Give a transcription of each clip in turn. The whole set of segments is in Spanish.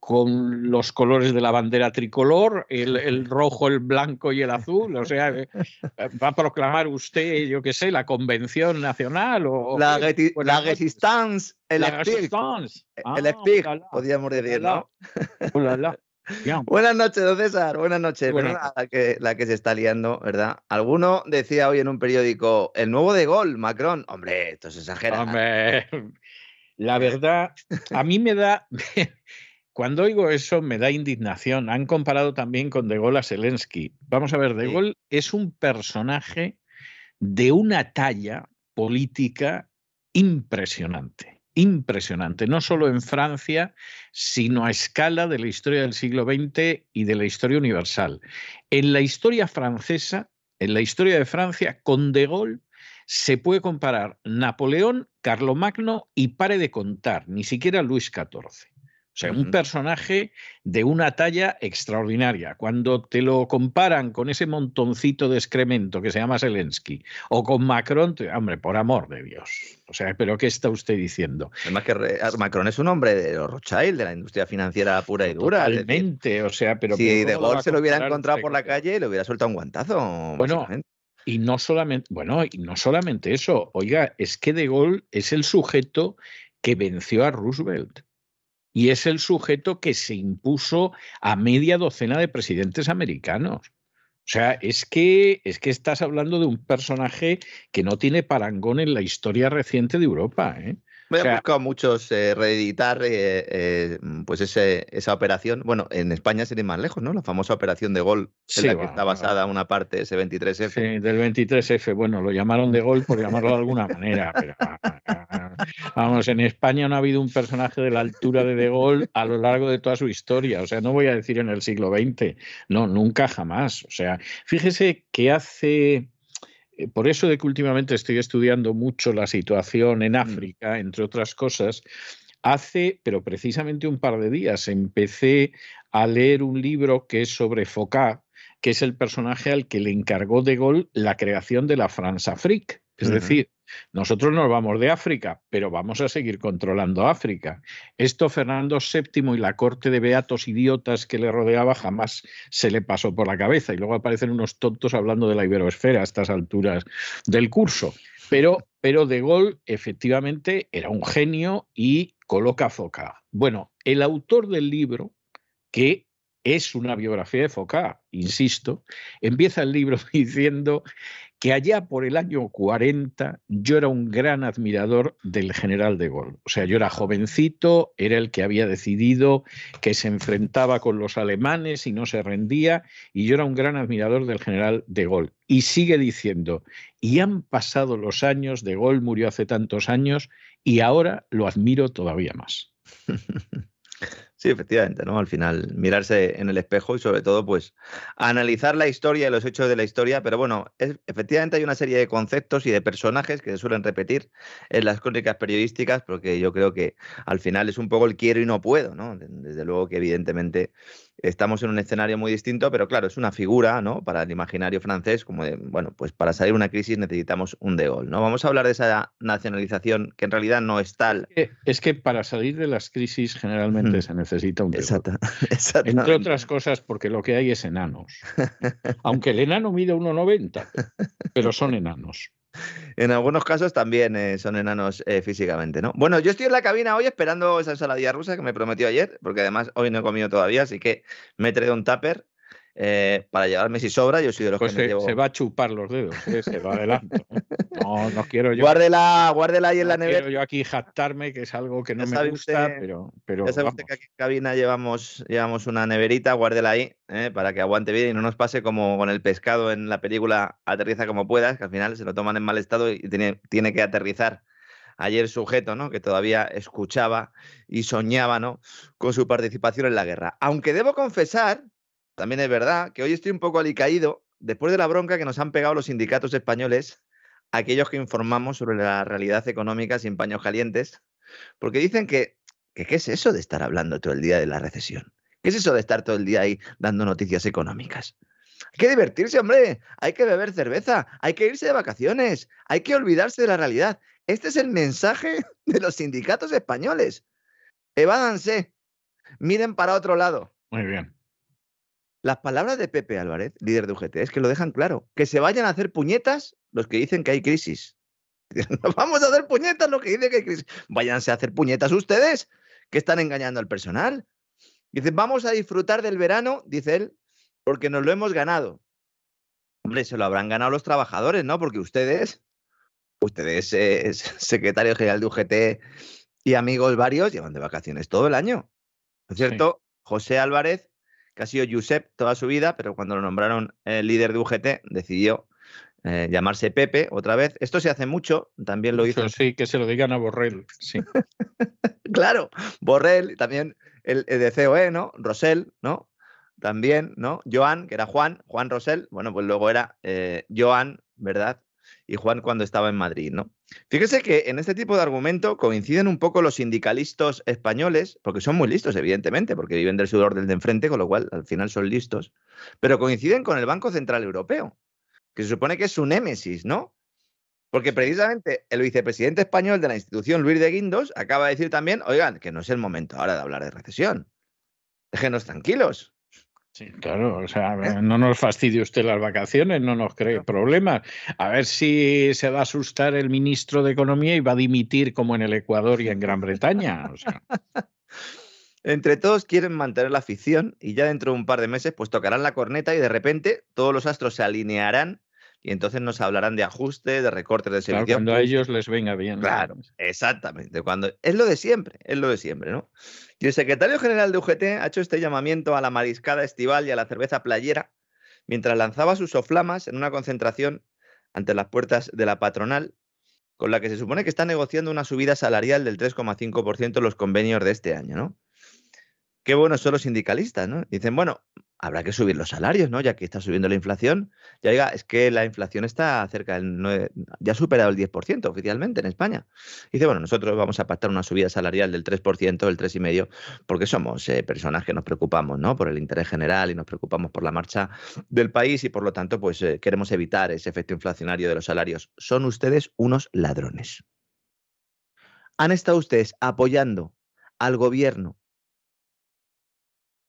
con los colores de la bandera tricolor, el, rojo, el blanco y el azul? O sea, eh, ¿va a proclamar usted, yo qué sé, la Convención Nacional? O, la, la Resistance Electric. Electric, ah, podríamos decir, ¿no? Buenas noches, don César. Buenas noches. La, que, la que se está liando, ¿verdad? Alguno decía hoy en un periódico, el nuevo de gol, Macron. Hombre, esto es exagerado. Hombre, la verdad, a mí me da, cuando oigo eso me da indignación. Han comparado también con De Gaulle a Zelensky. Vamos a ver, De Gaulle es un personaje de una talla política impresionante, impresionante, no solo en Francia, sino a escala de la historia del siglo XX y de la historia universal. En la historia francesa, en la historia de Francia, con De Gaulle se puede comparar Napoleón, Carlomagno y pare de contar, ni siquiera Luis XIV. O sea, un personaje de una talla extraordinaria. Cuando te lo comparan con ese montoncito de excremento que se llama Zelensky o con Macron, hombre, por amor de Dios. O sea, ¿pero qué está usted diciendo? Además que Macron es un hombre de los Rothschild, de la industria financiera pura y dura. Totalmente, o sea, pero... Si De Gaulle se lo hubiera encontrado por la calle, le hubiera soltado un guantazo. Bueno, y no solamente, bueno, y no solamente eso, oiga, es que De Gaulle es el sujeto que venció a Roosevelt y es el sujeto que se impuso a media docena de presidentes americanos. O sea, es que, es que estás hablando de un personaje que no tiene parangón en la historia reciente de Europa. ¿eh? Me he buscado muchos eh, reeditar eh, eh, pues ese, esa operación. Bueno, en España sería más lejos, ¿no? La famosa operación de gol, en la que está basada una parte, ese 23F. Sí, del 23F. Bueno, lo llamaron de gol por llamarlo de alguna manera. Pero, vamos, en España no ha habido un personaje de la altura de De Gaulle a lo largo de toda su historia. O sea, no voy a decir en el siglo XX. No, nunca jamás. O sea, fíjese que hace por eso de que últimamente estoy estudiando mucho la situación en mm. África, entre otras cosas, hace, pero precisamente un par de días, empecé a leer un libro que es sobre Foucault, que es el personaje al que le encargó de Gaulle la creación de la France Afrique. Es decir, nosotros nos vamos de África, pero vamos a seguir controlando África. Esto Fernando VII y la corte de beatos idiotas que le rodeaba jamás se le pasó por la cabeza. Y luego aparecen unos tontos hablando de la iberoesfera a estas alturas del curso. Pero, pero De Gaulle efectivamente era un genio y coloca foca. Bueno, el autor del libro, que es una biografía de Foucault, insisto, empieza el libro diciendo que allá por el año 40 yo era un gran admirador del general de Gaulle. O sea, yo era jovencito, era el que había decidido que se enfrentaba con los alemanes y no se rendía, y yo era un gran admirador del general de Gaulle. Y sigue diciendo, y han pasado los años, de Gaulle murió hace tantos años, y ahora lo admiro todavía más. Sí, efectivamente, ¿no? Al final, mirarse en el espejo y sobre todo, pues, analizar la historia y los hechos de la historia, pero bueno, efectivamente hay una serie de conceptos y de personajes que se suelen repetir en las crónicas periodísticas, porque yo creo que al final es un poco el quiero y no puedo, ¿no? Desde luego que evidentemente estamos en un escenario muy distinto, pero claro, es una figura, ¿no? Para el imaginario francés, como de, bueno, pues para salir de una crisis necesitamos un de Gaulle, ¿no? Vamos a hablar de esa nacionalización que en realidad no es tal. Es que, para salir de las crisis generalmente se necesita un de Gaulle. Entre otras cosas porque lo que hay es enanos. Aunque el enano mide 1,90, pero son enanos. En algunos casos también eh, son enanos eh, físicamente, ¿no? Bueno, yo estoy en la cabina hoy esperando esa ensaladilla rusa que me prometió ayer, porque además hoy no he comido todavía, así que me he traído un tupper eh, para llevarme si sobra. Yo soy de los pues que se, me llevo... se va a chupar los dedos, se lo adelanto. No, no quiero yo. Guárdela, guárdela ahí en la nevera. Quiero yo aquí jactarme, que es algo que no me gusta, pero, pero. Ya sabe usted que aquí en cabina llevamos, llevamos una neverita, guárdela ahí, para que aguante bien y no nos pase como con el pescado en la película Aterriza como puedas, que al final se lo toman en mal estado y tiene, tiene que aterrizar ayer sujeto, ¿no? Que todavía escuchaba y soñaba, ¿no? Con su participación en la guerra. Aunque debo confesar también es verdad que hoy estoy un poco alicaído después de la bronca que nos han pegado los sindicatos españoles, aquellos que informamos sobre la realidad económica sin paños calientes, porque dicen que, ¿qué es eso de estar hablando todo el día de la recesión? ¿Qué es eso de estar todo el día ahí dando noticias económicas? Hay que divertirse, hombre. Hay que beber cerveza. Hay que irse de vacaciones. Hay que olvidarse de la realidad. Este es el mensaje de los sindicatos españoles. Evádanse. Miren para otro lado. Muy bien. Las palabras de Pepe Álvarez, líder de UGT, es que lo dejan claro. Que se vayan a hacer puñetas los que dicen que hay crisis. Vamos a hacer puñetas los que dicen que hay crisis. Váyanse a hacer puñetas ustedes, que están engañando al personal. Dicen, vamos a disfrutar del verano, dice él, porque nos lo hemos ganado. Hombre, se lo habrán ganado los trabajadores, ¿no? Porque ustedes, ustedes, eh, secretario general de UGT y amigos varios, llevan de vacaciones todo el año. ¿No es cierto? José Álvarez que ha sido Josep toda su vida, pero cuando lo nombraron el líder de UGT decidió eh, llamarse Pepe otra vez. Esto se hace mucho, también lo hizo. Sí, que se lo digan a Borrell, sí. claro, Borrell, también el, de COE, ¿no? Rosell, ¿no? También, ¿no? Joan, que era Juan, Juan Rosell, bueno, pues luego era eh, Joan, ¿verdad? Y Juan cuando estaba en Madrid, ¿no? Fíjese que en este tipo de argumento coinciden un poco los sindicalistas españoles, porque son muy listos, evidentemente, porque viven del sudor del de enfrente, con lo cual al final son listos, pero coinciden con el Banco Central Europeo, que se supone que es su némesis, ¿no? Porque precisamente el vicepresidente español de la institución, Luis de Guindos, acaba de decir también, oigan, que no es el momento ahora de hablar de recesión. Déjenos tranquilos. Sí, claro, o sea, ¿Eh? no nos fastidie usted las vacaciones, no nos cree problemas. A ver si se va a asustar el ministro de Economía y va a dimitir como en el Ecuador y en Gran Bretaña. Entre todos quieren mantener la afición y ya dentro de un par de meses pues tocarán la corneta y de repente todos los astros se alinearán y entonces nos hablarán de ajustes, de recortes de servicios. cuando a ellos les venga bien. Claro, exactamente. Cuando, es lo de siempre, es lo de siempre, ¿no? Y el secretario general de UGT ha hecho este llamamiento a la mariscada estival y a la cerveza playera mientras lanzaba sus soflamas en una concentración ante las puertas de la patronal, con la que se supone que está negociando una subida salarial del 3,5% en los convenios de este año, ¿no? Qué buenos son los sindicalistas, ¿no? Dicen, bueno, habrá que subir los salarios, ¿no? Ya que está subiendo la inflación. Ya diga, es que la inflación está cerca del 9, ya ha superado el 10% oficialmente en España. dice, bueno, nosotros vamos a pactar una subida salarial del 3%, del 3,5%, porque somos eh, personas que nos preocupamos, ¿no? Por el interés general y nos preocupamos por la marcha del país y por lo tanto, pues eh, queremos evitar ese efecto inflacionario de los salarios. Son ustedes unos ladrones. Han estado ustedes apoyando al gobierno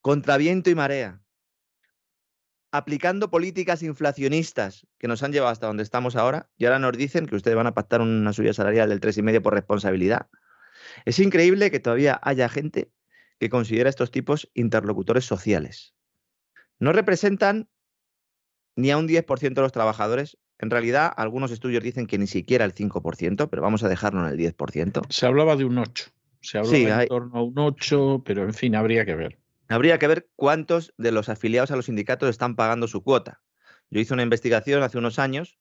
contra viento y marea, aplicando políticas inflacionistas que nos han llevado hasta donde estamos ahora, y ahora nos dicen que ustedes van a pactar una subida salarial del 3,5 por responsabilidad. Es increíble que todavía haya gente que considera a estos tipos interlocutores sociales. No representan ni a un 10% de los trabajadores. En realidad, algunos estudios dicen que ni siquiera el 5%, pero vamos a dejarlo en el 10%. Se hablaba de un 8. Se hablaba en torno a un 8, pero en fin, habría que ver. Habría que ver cuántos de los afiliados a los sindicatos están pagando su cuota. Yo hice una investigación hace unos años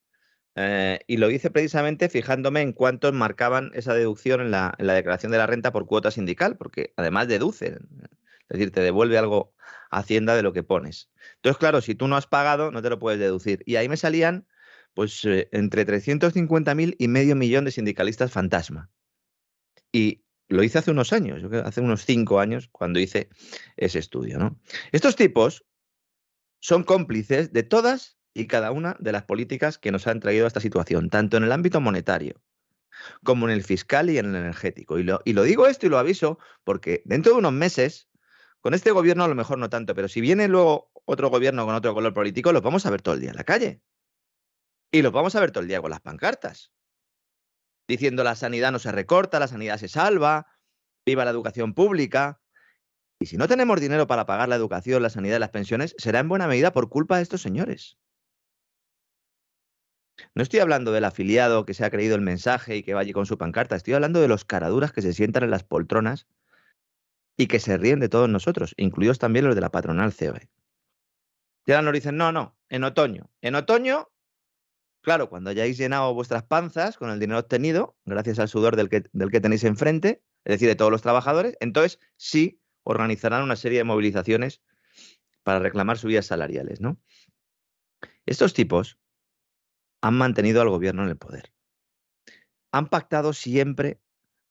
eh, y lo hice precisamente fijándome en cuántos marcaban esa deducción en la, declaración de la renta por cuota sindical, porque además deduce, es decir, te devuelve algo Hacienda de lo que pones. Entonces, claro, si tú no has pagado, no te lo puedes deducir. Y ahí me salían, pues, eh, entre 350.000 y medio millón de sindicalistas fantasma. Y lo hice hace unos años, hace unos cinco años, cuando hice ese estudio. ¿no? Estos tipos son cómplices de todas y cada una de las políticas que nos han traído a esta situación, tanto en el ámbito monetario como en el fiscal y en el energético. Y lo, y lo digo esto y lo aviso porque dentro de unos meses, con este gobierno a lo mejor no tanto, pero si viene luego otro gobierno con otro color político, los vamos a ver todo el día en la calle. Y los vamos a ver todo el día con las pancartas diciendo la sanidad no se recorta, la sanidad se salva, viva la educación pública. Y si no tenemos dinero para pagar la educación, la sanidad y las pensiones, será en buena medida por culpa de estos señores. No estoy hablando del afiliado que se ha creído el mensaje y que va allí con su pancarta, estoy hablando de los caraduras que se sientan en las poltronas y que se ríen de todos nosotros, incluidos también los de la patronal COE. Y ahora nos dicen, no, no, en otoño. En otoño Claro, cuando hayáis llenado vuestras panzas con el dinero obtenido, gracias al sudor del que, del que tenéis enfrente, es decir, de todos los trabajadores, entonces sí organizarán una serie de movilizaciones para reclamar subidas salariales, ¿no? Estos tipos han mantenido al gobierno en el poder. Han pactado siempre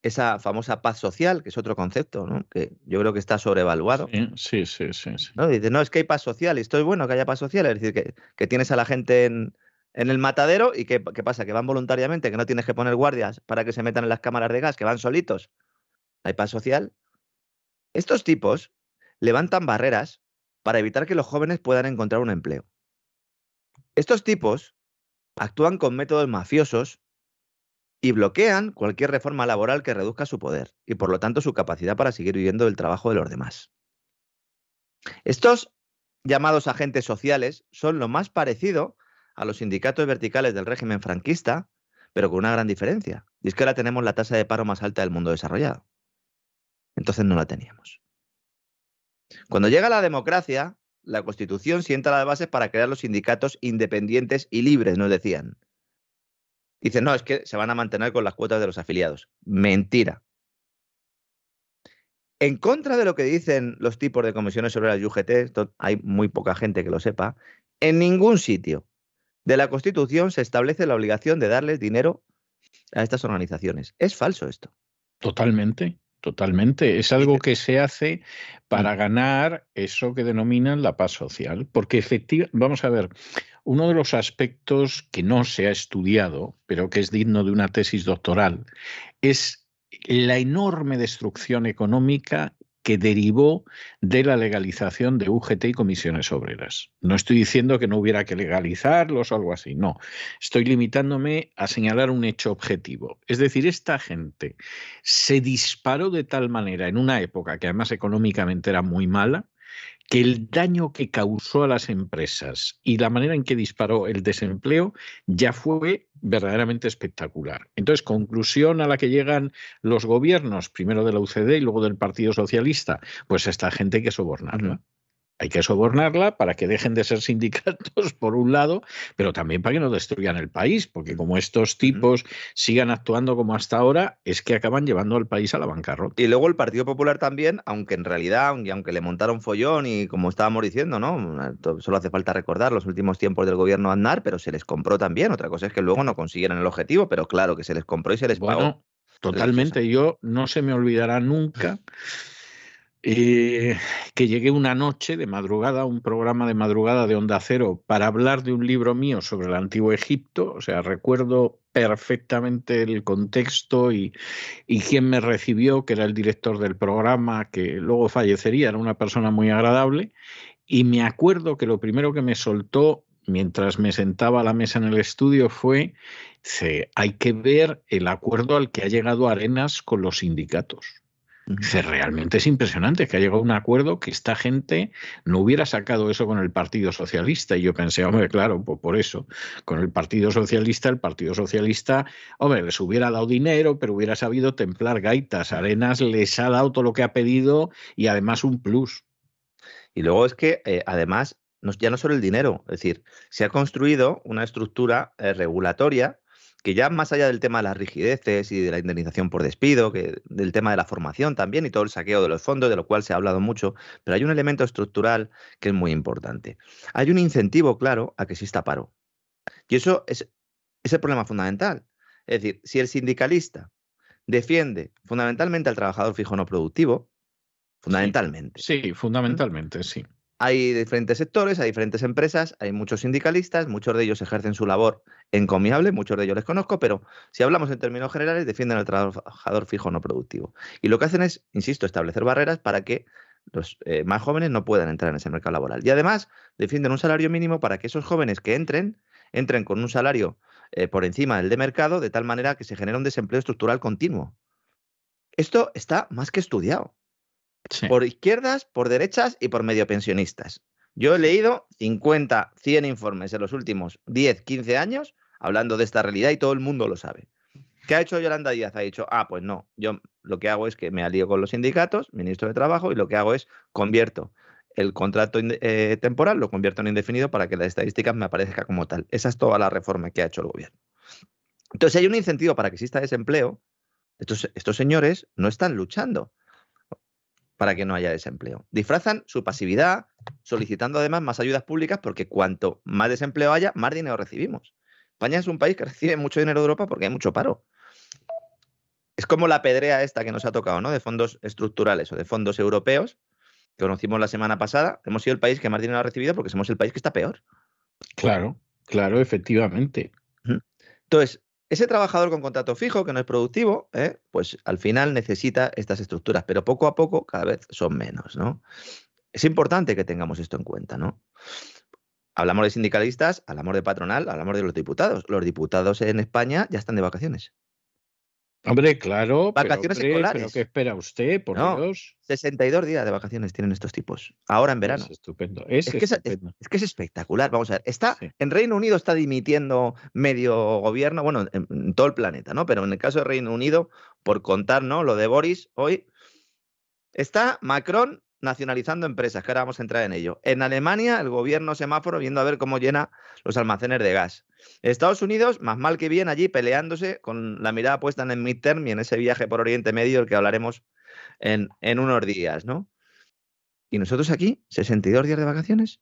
esa famosa paz social, que es otro concepto, ¿no? que yo creo que está sobrevaluado. Sí, sí, sí. sí, ¿no? Dice, no, es que hay paz social, y esto es bueno que haya paz social, es decir, que, que tienes a la gente en, en el matadero y ¿qué, pasa? Que van voluntariamente, que no tienes que poner guardias para que se metan en las cámaras de gas, que van solitos. Hay paz social. Estos tipos levantan barreras para evitar que los jóvenes puedan encontrar un empleo. Estos tipos actúan con métodos mafiosos y bloquean cualquier reforma laboral que reduzca su poder y por lo tanto su capacidad para seguir viviendo del trabajo de los demás. Estos llamados agentes sociales son lo más parecido a los sindicatos verticales del régimen franquista, pero con una gran diferencia. Y es que ahora tenemos la tasa de paro más alta del mundo desarrollado. Entonces no la teníamos. Cuando llega la democracia, la Constitución sienta las bases para crear los sindicatos independientes y libres, nos decían. Dicen, no, es que se van a mantener con las cuotas de los afiliados. Mentira. En contra de lo que dicen los tipos de comisiones sobre la UGT, hay muy poca gente que lo sepa, en ningún sitio de la Constitución se establece la obligación de darles dinero a estas organizaciones. Es falso esto. Totalmente. Totalmente. Es algo que se hace para ganar eso que denominan la paz social. Porque efectivamente, vamos a ver, uno de los aspectos que no se ha estudiado, pero que es digno de una tesis doctoral, es la enorme destrucción económica que derivó de la legalización de UGT y comisiones obreras. No estoy diciendo que no hubiera que legalizarlos o algo así, no. Estoy limitándome a señalar un hecho objetivo. Es decir, esta gente se disparó de tal manera en una época que además económicamente era muy mala, que el daño que causó a las empresas y la manera en que disparó el desempleo ya fue verdaderamente espectacular. Entonces, conclusión a la que llegan los gobiernos, primero de la UCD y luego del Partido Socialista, pues esta gente hay que sobornarla. Hay que sobornarla para que dejen de ser sindicatos, por un lado, pero también para que no destruyan el país, porque como estos tipos sigan actuando como hasta ahora, es que acaban llevando al país a la bancarrota. Y luego el Partido Popular también, aunque en realidad, aunque, aunque le montaron follón y como estábamos diciendo, ¿no? Solo hace falta recordar los últimos tiempos del gobierno Aznar, pero se les compró también. Otra cosa es que luego no consiguieron el objetivo, pero claro que se les compró y se les bueno, Totalmente, yo no se me olvidará nunca eh, que llegué una noche de madrugada a un programa de madrugada de Onda Cero para hablar de un libro mío sobre el antiguo Egipto. O sea, recuerdo perfectamente el contexto y, y quién me recibió, que era el director del programa, que luego fallecería, era una persona muy agradable. Y me acuerdo que lo primero que me soltó mientras me sentaba a la mesa en el estudio fue, hay que ver el acuerdo al que ha llegado Arenas con los sindicatos realmente es impresionante que ha llegado a un acuerdo que esta gente no hubiera sacado eso con el Partido Socialista. Y yo pensé, hombre, claro, pues por eso, con el Partido Socialista, el Partido Socialista, hombre, les hubiera dado dinero, pero hubiera sabido templar gaitas. Arenas les ha dado todo lo que ha pedido y además un plus. Y luego es que, eh, además, ya no solo el dinero, es decir, se ha construido una estructura eh, regulatoria que ya más allá del tema de las rigideces y de la indemnización por despido, que del tema de la formación también y todo el saqueo de los fondos, de lo cual se ha hablado mucho, pero hay un elemento estructural que es muy importante. Hay un incentivo claro a que exista paro. Y eso es, es el problema fundamental. Es decir, si el sindicalista defiende fundamentalmente al trabajador fijo no productivo, fundamentalmente. Sí, fundamentalmente, sí. Hay diferentes sectores, hay diferentes empresas, hay muchos sindicalistas, muchos de ellos ejercen su labor encomiable, muchos de ellos les conozco, pero si hablamos en términos generales, defienden al trabajador fijo no productivo. Y lo que hacen es, insisto, establecer barreras para que los eh, más jóvenes no puedan entrar en ese mercado laboral. Y además defienden un salario mínimo para que esos jóvenes que entren, entren con un salario eh, por encima del de mercado, de tal manera que se genera un desempleo estructural continuo. Esto está más que estudiado. Por izquierdas, por derechas y por medio pensionistas. Yo he leído 50, 100 informes en los últimos 10, 15 años hablando de esta realidad y todo el mundo lo sabe. ¿Qué ha hecho Yolanda Díaz? Ha dicho, ah, pues no, yo lo que hago es que me alío con los sindicatos, ministro de Trabajo, y lo que hago es convierto el contrato eh, temporal, lo convierto en indefinido para que las estadísticas me aparezca como tal. Esa es toda la reforma que ha hecho el gobierno. Entonces, hay un incentivo para que exista desempleo, estos, estos señores no están luchando para que no haya desempleo. Disfrazan su pasividad solicitando además más ayudas públicas porque cuanto más desempleo haya, más dinero recibimos. España es un país que recibe mucho dinero de Europa porque hay mucho paro. Es como la pedrea esta que nos ha tocado, ¿no? De fondos estructurales o de fondos europeos, que conocimos la semana pasada. Hemos sido el país que más dinero ha recibido porque somos el país que está peor. Claro, claro, efectivamente. Entonces, ese trabajador con contrato fijo, que no es productivo, ¿eh? pues al final necesita estas estructuras, pero poco a poco cada vez son menos, ¿no? Es importante que tengamos esto en cuenta, ¿no? Hablamos de sindicalistas, hablamos de patronal, hablamos de los diputados. Los diputados en España ya están de vacaciones. Hombre, claro. Vacaciones escolares. ¿Pero qué espera usted, por Dios? 62 días de vacaciones tienen estos tipos. Ahora en verano. Es estupendo. Es, que, Es, espectacular. Vamos a ver. Está, En Reino Unido está dimitiendo medio gobierno, bueno, en, todo el planeta, ¿no? Pero en el caso de Reino Unido, por contar, ¿no? Lo de Boris hoy. Está Macron nacionalizando empresas, que ahora vamos a entrar en ello. En Alemania, el gobierno semáforo viendo a ver cómo llena los almacenes de gas. Estados Unidos, más mal que bien, allí peleándose con la mirada puesta en el midterm y en ese viaje por Oriente Medio del que hablaremos en, en unos días, ¿no? Y nosotros aquí, 62 días de vacaciones.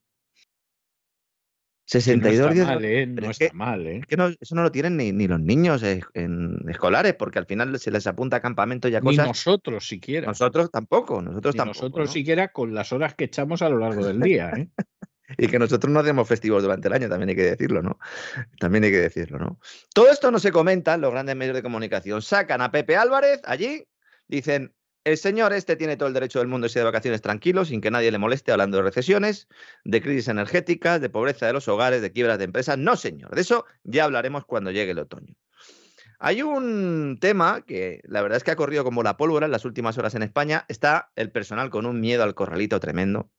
62 días. ¿eh? No está mal, ¿eh? que eso no lo tienen ni, ni los niños en escolares, porque al final se les apunta a campamento y a cosas. Ni nosotros siquiera. Nosotros tampoco, nosotros tampoco. Nosotros siquiera con las horas que echamos a lo largo del día, ¿eh? y que nosotros no hacemos festivos durante el año, también hay que decirlo, ¿no? También hay que decirlo, ¿no? Todo esto no se comenta en los grandes medios de comunicación. Sacan a Pepe Álvarez allí, dicen, el señor este tiene todo el derecho del mundo de irse de vacaciones tranquilo, sin que nadie le moleste, hablando de recesiones, de crisis energéticas, de pobreza de los hogares, de quiebras de empresas. No, señor. De eso ya hablaremos cuando llegue el otoño. Hay un tema que la verdad es que ha corrido como la pólvora en las últimas horas en España. Está el personal con un miedo al corralito tremendo.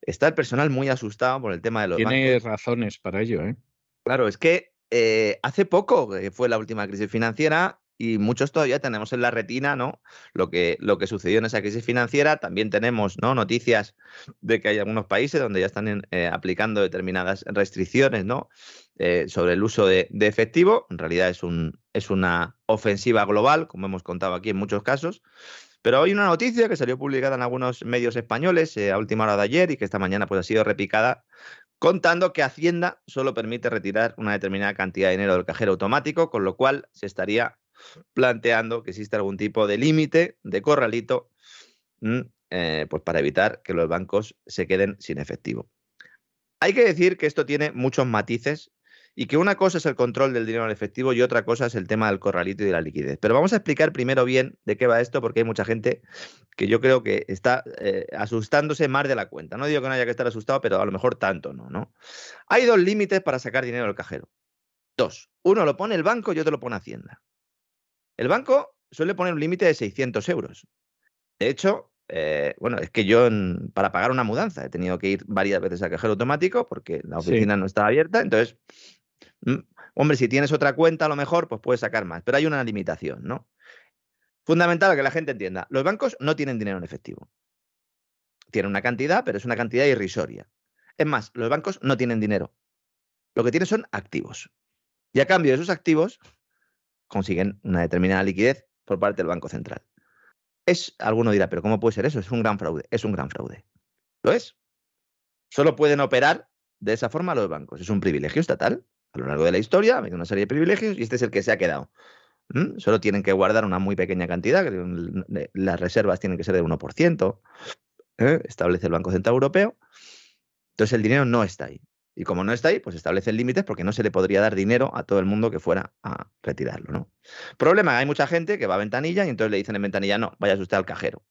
Está el personal muy asustado por el tema de los Tiene razones para ello, ¿eh? Claro, es que eh, hace poco fue la última crisis financiera y muchos todavía tenemos en la retina ¿no? lo, que, lo que sucedió en esa crisis financiera. También tenemos ¿no? noticias de que hay algunos países donde ya están eh, aplicando determinadas restricciones ¿no? Eh, sobre el uso de, efectivo. En realidad es, un, es una ofensiva global, como hemos contado aquí en muchos casos. Pero hay una noticia que salió publicada en algunos medios españoles eh, a última hora de ayer y que esta mañana pues, ha sido repicada contando que Hacienda solo permite retirar una determinada cantidad de dinero del cajero automático, con lo cual se estaría planteando que existe algún tipo de límite, de corralito, mm, eh, pues para evitar que los bancos se queden sin efectivo. Hay que decir que esto tiene muchos matices y que una cosa es el control del dinero en efectivo y otra cosa es el tema del corralito y de la liquidez. Pero vamos a explicar primero bien de qué va esto, porque hay mucha gente que yo creo que está eh, asustándose más de la cuenta. No digo que no haya que estar asustado, pero a lo mejor tanto no, ¿no? Hay dos límites para sacar dinero del cajero. Dos. Uno lo pone el banco y otro lo pone Hacienda. El banco suele poner un límite de 600 euros. De hecho, eh, bueno, es que yo para pagar una mudanza he tenido que ir varias veces al cajero automático porque la oficina no estaba abierta. Entonces, mm, hombre, si tienes otra cuenta, a lo mejor, pues puedes sacar más. Pero hay una limitación, ¿no? Fundamental que la gente entienda. Los bancos no tienen dinero en efectivo. Tienen una cantidad, pero es una cantidad irrisoria. Es más, los bancos no tienen dinero. Lo que tienen son activos. Y a cambio de esos activos, consiguen una determinada liquidez por parte del Banco Central. Es, alguno dirá, pero ¿cómo puede ser eso? Es un gran fraude. Es un gran fraude. ¿Lo es? Solo pueden operar de esa forma los bancos. Es un privilegio estatal. A lo largo de la historia ha habido una serie de privilegios y este es el que se ha quedado. ¿Mm? Solo tienen que guardar una muy pequeña cantidad, las reservas tienen que ser de 1%, ¿eh? establece el Banco Central Europeo. Entonces el dinero no está ahí. Y como no está ahí, pues establecen límites porque no se le podría dar dinero a todo el mundo que fuera a retirarlo, ¿no? Problema, hay mucha gente que va a ventanilla y entonces le dicen en ventanilla, no, vaya usted al cajero.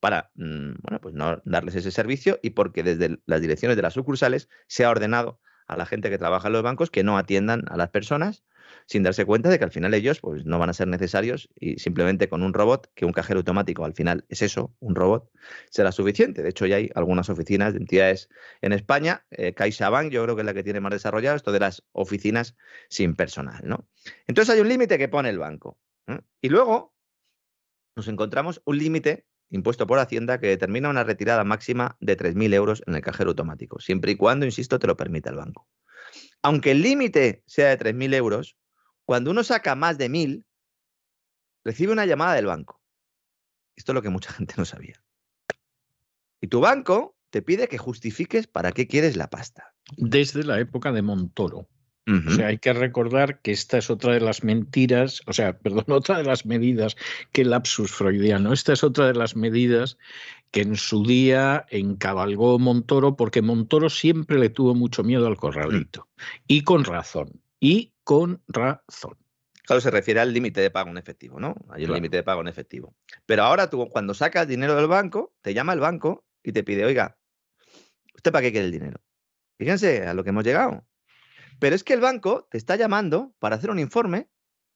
Para, mm, bueno, pues no darles ese servicio y porque desde las direcciones de las sucursales se ha ordenado a la gente que trabaja en los bancos que no atiendan a las personas sin darse cuenta de que al final ellos pues, no van a ser necesarios y simplemente con un robot, que un cajero automático al final es eso, un robot, será suficiente. De hecho, ya hay algunas oficinas de entidades en España, eh, CaixaBank yo creo que es la que tiene más desarrollado esto de las oficinas sin personal. ¿no? Entonces hay un límite que pone el banco. Y luego nos encontramos un límite impuesto por Hacienda que determina una retirada máxima de 3.000 euros en el cajero automático, siempre y cuando, insisto, te lo permita el banco. Aunque el límite sea de 3.000 euros, cuando uno saca más de 1.000, recibe una llamada del banco. Esto es lo que mucha gente no sabía. Y tu banco te pide que justifiques para qué quieres la pasta. Desde la época de Montoro. O sea, hay que recordar que esta es otra de las mentiras, o sea, perdón, otra de las medidas, que lapsus freudiano, esta es otra de las medidas que en su día encabalgó Montoro, porque Montoro siempre le tuvo mucho miedo al corralito. Y con razón, y con razón. Claro, se refiere al límite de pago en efectivo, ¿no? Hay un límite de pago en efectivo. Pero ahora tú, cuando sacas dinero del banco, te llama el banco y te pide, oiga, ¿usted para qué quiere el dinero? Fíjense a lo que hemos llegado. Pero es que el banco te está llamando para hacer un informe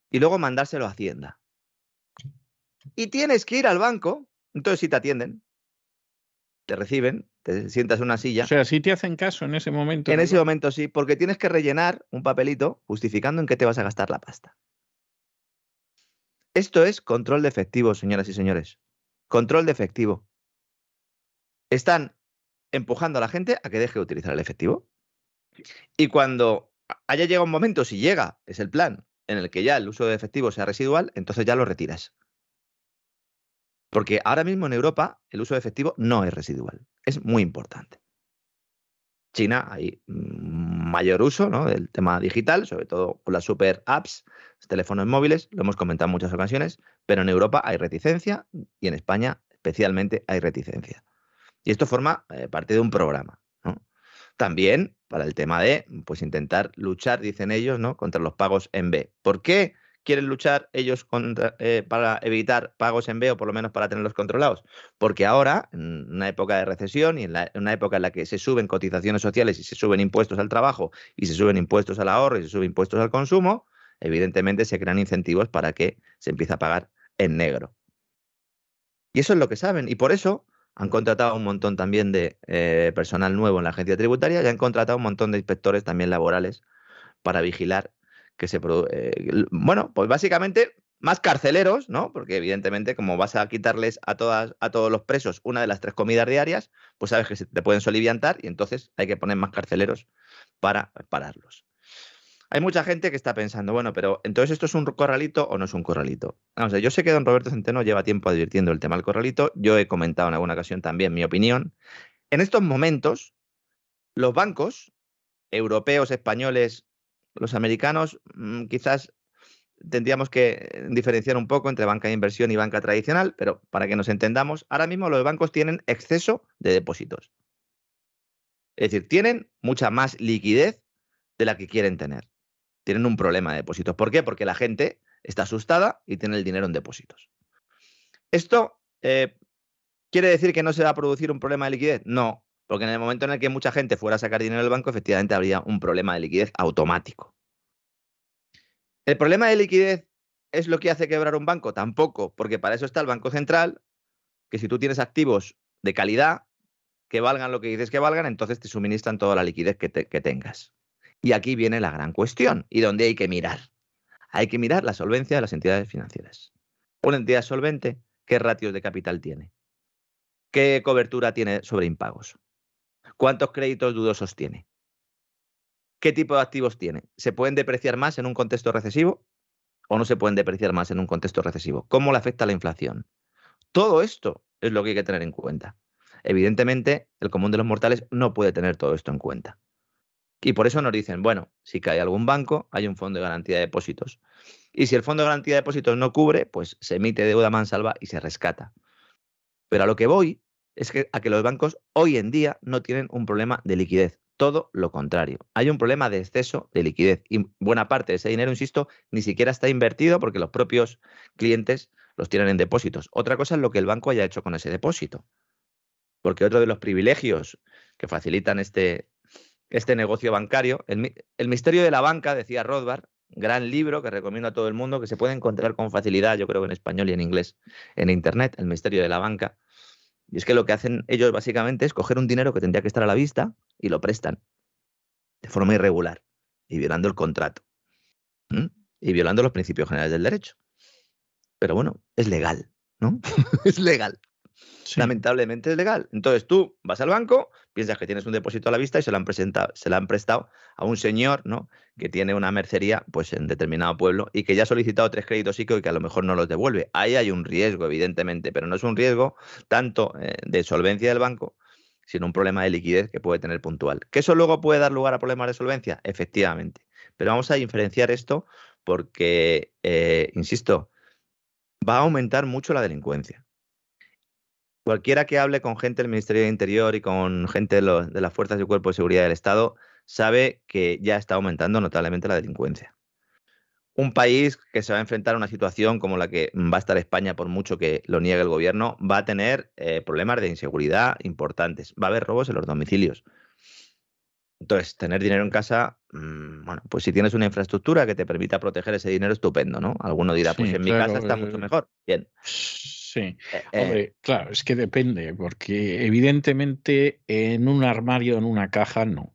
y luego mandárselo a Hacienda. Y tienes que ir al banco, entonces si te atienden, te reciben, te sientas en una silla. O sea, si te hacen caso en ese momento. En ese momento sí, porque tienes que rellenar un papelito justificando en qué te vas a gastar la pasta. Esto es control de efectivo, señoras y señores. Control de efectivo. Están empujando a la gente a que deje de utilizar el efectivo. Y cuando haya llegado un momento, si llega, es el plan, en el que ya el uso de efectivo sea residual, entonces ya lo retiras. Porque ahora mismo en Europa el uso de efectivo no es residual. Es muy importante. China hay mayor uso ¿no? del tema digital, sobre todo con las super apps, teléfonos móviles, lo hemos comentado en muchas ocasiones, pero en Europa hay reticencia y en España especialmente hay reticencia. Y esto forma eh, parte de un programa. También para el tema de pues, intentar luchar, dicen ellos, ¿no? contra los pagos en B. ¿Por qué quieren luchar ellos eh, para evitar pagos en B o por lo menos para tenerlos controlados? Porque ahora, en una época de recesión y en, en, una época en la que se suben cotizaciones sociales y se suben impuestos al trabajo y se suben impuestos al ahorro y se suben impuestos al consumo, evidentemente se crean incentivos para que se empiece a pagar en negro. Y eso es lo que saben. Y por eso han contratado un montón también de eh, personal nuevo en la agencia tributaria y han contratado un montón de inspectores también laborales para vigilar que se eh, bueno, pues básicamente más carceleros, ¿no? Porque evidentemente como vas a quitarles a todas a todos los presos una de las tres comidas diarias, pues sabes que se te pueden soliviantar y entonces hay que poner más carceleros para pararlos. Hay mucha gente que está pensando, bueno, pero entonces esto es un corralito o no es un corralito. Vamos a yo sé que don Roberto Centeno lleva tiempo advirtiendo el tema del corralito. Yo he comentado en alguna ocasión también mi opinión. En estos momentos, los bancos europeos, españoles, los americanos, mm, quizás tendríamos que diferenciar un poco entre banca de inversión y banca tradicional, pero para que nos entendamos, ahora mismo los bancos tienen exceso de depósitos. Es decir, tienen mucha más liquidez de la que quieren tener tienen un problema de depósitos. ¿Por qué? Porque la gente está asustada y tiene el dinero en depósitos. ¿Esto eh, quiere decir que no se va a producir un problema de liquidez? No, porque en el momento en el que mucha gente fuera a sacar dinero del banco, efectivamente habría un problema de liquidez automático. ¿El problema de liquidez es lo que hace quebrar un banco? Tampoco, porque para eso está el Banco Central, que si tú tienes activos de calidad, que valgan lo que dices que valgan, entonces te suministran toda la liquidez que, tengas. Y aquí viene la gran cuestión y donde hay que mirar. Hay que mirar la solvencia de las entidades financieras. Una entidad solvente, ¿qué ratios de capital tiene? ¿Qué cobertura tiene sobre impagos? ¿Cuántos créditos dudosos tiene? ¿Qué tipo de activos tiene? ¿Se pueden depreciar más en un contexto recesivo o no se pueden depreciar más en un contexto recesivo? ¿Cómo le afecta la inflación? Todo esto es lo que hay que tener en cuenta. Evidentemente, el común de los mortales no puede tener todo esto en cuenta. Y por eso nos dicen, bueno, si cae algún banco, hay un fondo de garantía de depósitos. Y si el fondo de garantía de depósitos no cubre, pues se emite deuda mansalva y se rescata. Pero a lo que voy es que a que los bancos hoy en día no tienen un problema de liquidez. Todo lo contrario. Hay un problema de exceso de liquidez. Y buena parte de ese dinero, insisto, ni siquiera está invertido porque los propios clientes los tienen en depósitos. Otra cosa es lo que el banco haya hecho con ese depósito. Porque otro de los privilegios que facilitan este, este negocio bancario. El, misterio de la banca, decía Rothbard, gran libro que recomiendo a todo el mundo, que se puede encontrar con facilidad, yo creo que en español y en inglés, en Internet, El misterio de la banca. Y es que lo que hacen ellos básicamente es coger un dinero que tendría que estar a la vista y lo prestan de forma irregular y violando el contrato y violando los principios generales del derecho. Pero bueno, es legal, ¿no? es legal. Lamentablemente es legal. Entonces tú vas al banco, piensas que tienes un depósito a la vista y se lo han, presentado, se lo han prestado a un señor ¿no? que tiene una mercería pues, en determinado pueblo y que ya ha solicitado tres créditos ICO y que a lo mejor no los devuelve. Ahí hay un riesgo, evidentemente, pero no es un riesgo tanto eh, de solvencia del banco, sino un problema de liquidez que puede tener puntual. ¿Que eso luego puede dar lugar a problemas de solvencia? Efectivamente. Pero vamos a diferenciar esto porque, eh, insisto, va a aumentar mucho la delincuencia cualquiera que hable con gente del Ministerio de Interior y con gente de, las fuerzas y cuerpos de seguridad del Estado sabe que ya está aumentando notablemente la delincuencia. Un país que se va a enfrentar a una situación como la que va a estar España, por mucho que lo niegue el gobierno, va a tener eh, problemas de inseguridad importantes. Va a haber robos en los domicilios. Entonces, tener dinero en casa, mm, bueno, pues si tienes una infraestructura que te permita proteger ese dinero, estupendo, ¿no? Alguno dirá, pues en mi casa está mucho mejor. Bien. Sí, eh, eh. hombre, claro, es que depende, porque evidentemente en un armario, en una caja, no.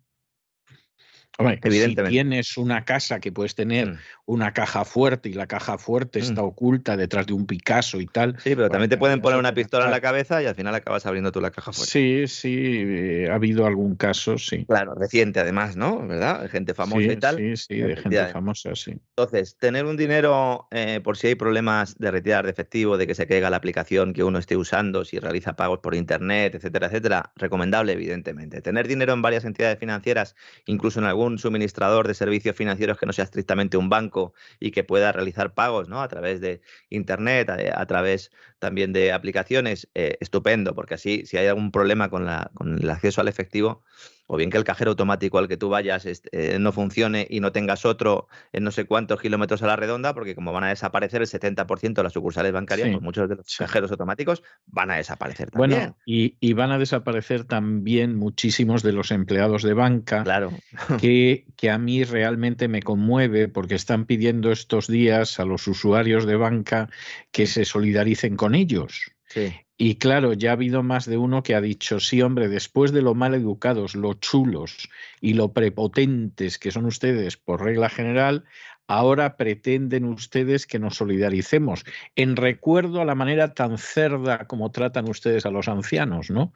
Hombre, si tienes una casa que puedes tener mm. una caja fuerte y la caja fuerte mm. está oculta detrás de un Picasso y tal. Sí, pero también te pueden poner una pistola en la cabeza y al final acabas abriendo tú la caja fuerte. Sí, sí, eh, ha habido algún caso, sí. Claro, reciente además, ¿no? ¿Verdad? Gente famosa y tal. Sí, sí, de gente famosa, sí. Entonces, tener un dinero eh, por si hay problemas de retirar de efectivo, de que se caiga la aplicación que uno esté usando, si realiza pagos por internet, etcétera, etcétera, recomendable, evidentemente. Tener dinero en varias entidades financieras, incluso en algún algún suministrador de servicios financieros que no sea estrictamente un banco y que pueda realizar pagos ¿no? a través de Internet, a, través también de aplicaciones, eh, estupendo, porque así si hay algún problema con, la, con el acceso al efectivo, o bien que el cajero automático al que tú vayas este, eh, no funcione y no tengas otro en no sé cuántos kilómetros a la redonda, porque como van a desaparecer el 70% de las sucursales bancarias, pues muchos de los cajeros automáticos van a desaparecer también. Bueno, y, van a desaparecer también muchísimos de los empleados de banca, claro. que, que a mí realmente me conmueve porque están pidiendo estos días a los usuarios de banca que se solidaricen con ellos. Sí. Y claro, ya ha habido más de uno que ha dicho, sí, hombre, después de lo mal educados, lo chulos y lo prepotentes que son ustedes por regla general, ahora pretenden ustedes que nos solidaricemos, en recuerdo a la manera tan cerda como tratan ustedes a los ancianos, ¿no?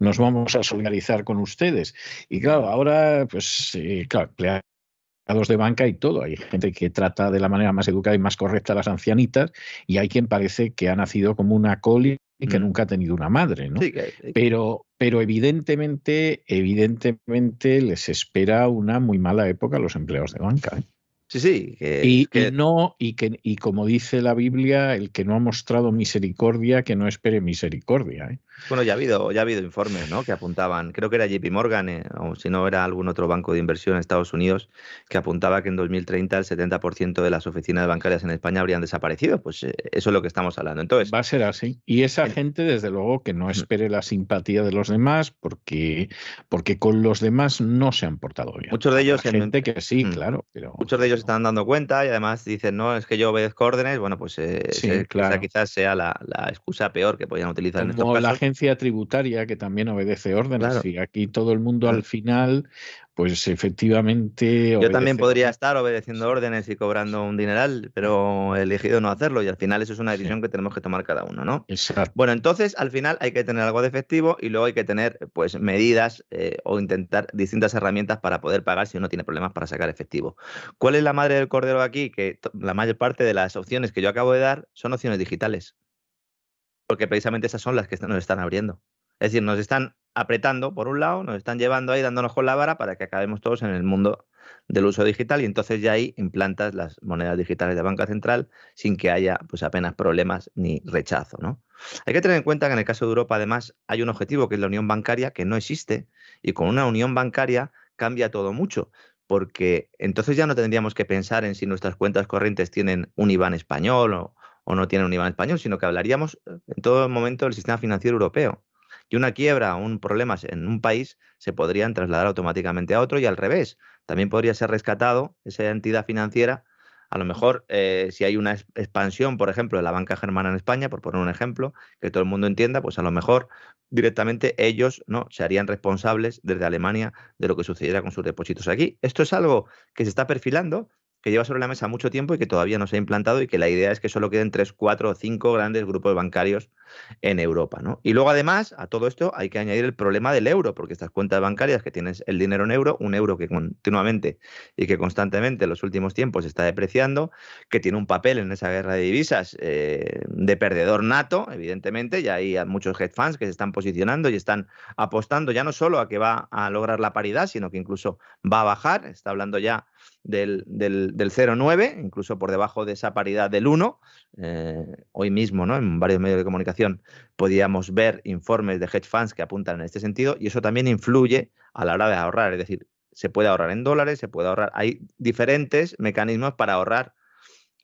Nos vamos a solidarizar con ustedes. Y claro, ahora, pues, eh, claro, de banca y todo. Hay gente que trata de la manera más educada y más correcta a las ancianitas y hay quien parece que ha nacido como una coli y que mm. nunca ha tenido una madre, ¿no? Pero, pero evidentemente, evidentemente les espera una muy mala época a los empleados de banca. ¿eh? Sí, sí. y, no, y que, y como dice la Biblia, el que no ha mostrado misericordia, que no espere misericordia. ¿eh? Bueno, ya ha habido, ya ha habido informes, ¿no? Que apuntaban, creo que era JP Morgan, eh, o si no era algún otro banco de inversión en Estados Unidos, que apuntaba que en 2030 el 70% de las oficinas bancarias en España habrían desaparecido. Pues eh, eso es lo que estamos hablando. Entonces. Va a ser así. Y esa gente, desde luego, que no espere la simpatía de los demás, porque, porque con los demás no se han portado bien. Muchos de ellos. gente que sí, claro. Pero... Muchos de ellos están dando cuenta y además dicen, no, es que yo obedezco órdenes, bueno, pues eh, quizás sea la, excusa peor que podían utilizar en estos casos. la agencia tributaria que también obedece órdenes y aquí todo el mundo al final pues efectivamente. Yo también podría estar obedeciendo órdenes y cobrando un dineral, pero he elegido no hacerlo y al final eso es una decisión que tenemos que tomar cada uno, ¿no? Exacto. Bueno, entonces al final hay que tener algo de efectivo y luego hay que tener pues medidas eh, o intentar distintas herramientas para poder pagar si uno tiene problemas para sacar efectivo. ¿Cuál es la madre del cordero aquí? Que la mayor parte de las opciones que yo acabo de dar son opciones digitales. Porque precisamente esas son las que nos están abriendo. Es decir, nos están apretando por un lado, nos están llevando ahí dándonos con la vara para que acabemos todos en el mundo del uso digital y entonces ya ahí implantas las monedas digitales de banca central sin que haya pues apenas problemas ni rechazo, ¿no? Hay que tener en cuenta que en el caso de Europa además hay un objetivo que es la unión bancaria que no existe y con una unión bancaria cambia todo mucho porque entonces ya no tendríamos que pensar en si nuestras cuentas corrientes tienen un IBAN español o, o no tienen un IBAN español, sino que hablaríamos en todo momento del sistema financiero europeo y una quiebra o un problema en un país se podrían trasladar automáticamente a otro y al revés. También podría ser rescatado esa entidad financiera. A lo mejor, eh, si hay una expansión, por ejemplo, de la banca germana en España, por poner un ejemplo, que todo el mundo entienda, pues a lo mejor directamente ellos no se harían responsables desde Alemania de lo que sucediera con sus depósitos aquí. Esto es algo que se está perfilando que lleva sobre la mesa mucho tiempo y que todavía no se ha implantado y que la idea es que solo queden tres, cuatro o cinco grandes grupos bancarios en Europa. ¿no? Y luego además a todo esto hay que añadir el problema del euro, porque estas cuentas bancarias que tienes el dinero en euro, un euro que continuamente y que constantemente en los últimos tiempos está depreciando, que tiene un papel en esa guerra de divisas eh, de perdedor nato, evidentemente, y hay muchos hedge funds que se están posicionando y están apostando ya no solo a que va a lograr la paridad, sino que incluso va a bajar, está hablando ya del, del, del 0,9, incluso por debajo de esa paridad del 1. Eh, hoy mismo, ¿no? en varios medios de comunicación, podíamos ver informes de hedge funds que apuntan en este sentido y eso también influye a la hora de ahorrar. Es decir, se puede ahorrar en dólares, se puede ahorrar. Hay diferentes mecanismos para ahorrar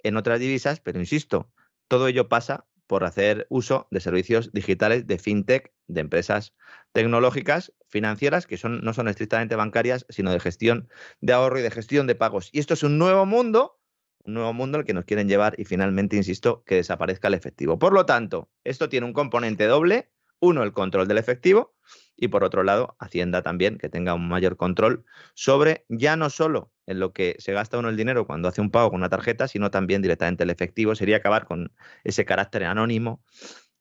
en otras divisas, pero insisto, todo ello pasa por hacer uso de servicios digitales de fintech, de empresas tecnológicas, financieras, que son, no son estrictamente bancarias, sino de gestión de ahorro y de gestión de pagos. Y esto es un nuevo mundo, un nuevo mundo al que nos quieren llevar y finalmente, insisto, que desaparezca el efectivo. Por lo tanto, esto tiene un componente doble, uno, el control del efectivo, y por otro lado, Hacienda también, que tenga un mayor control sobre ya no solo en lo que se gasta uno el dinero cuando hace un pago con una tarjeta, sino también directamente el efectivo. Sería acabar con ese carácter anónimo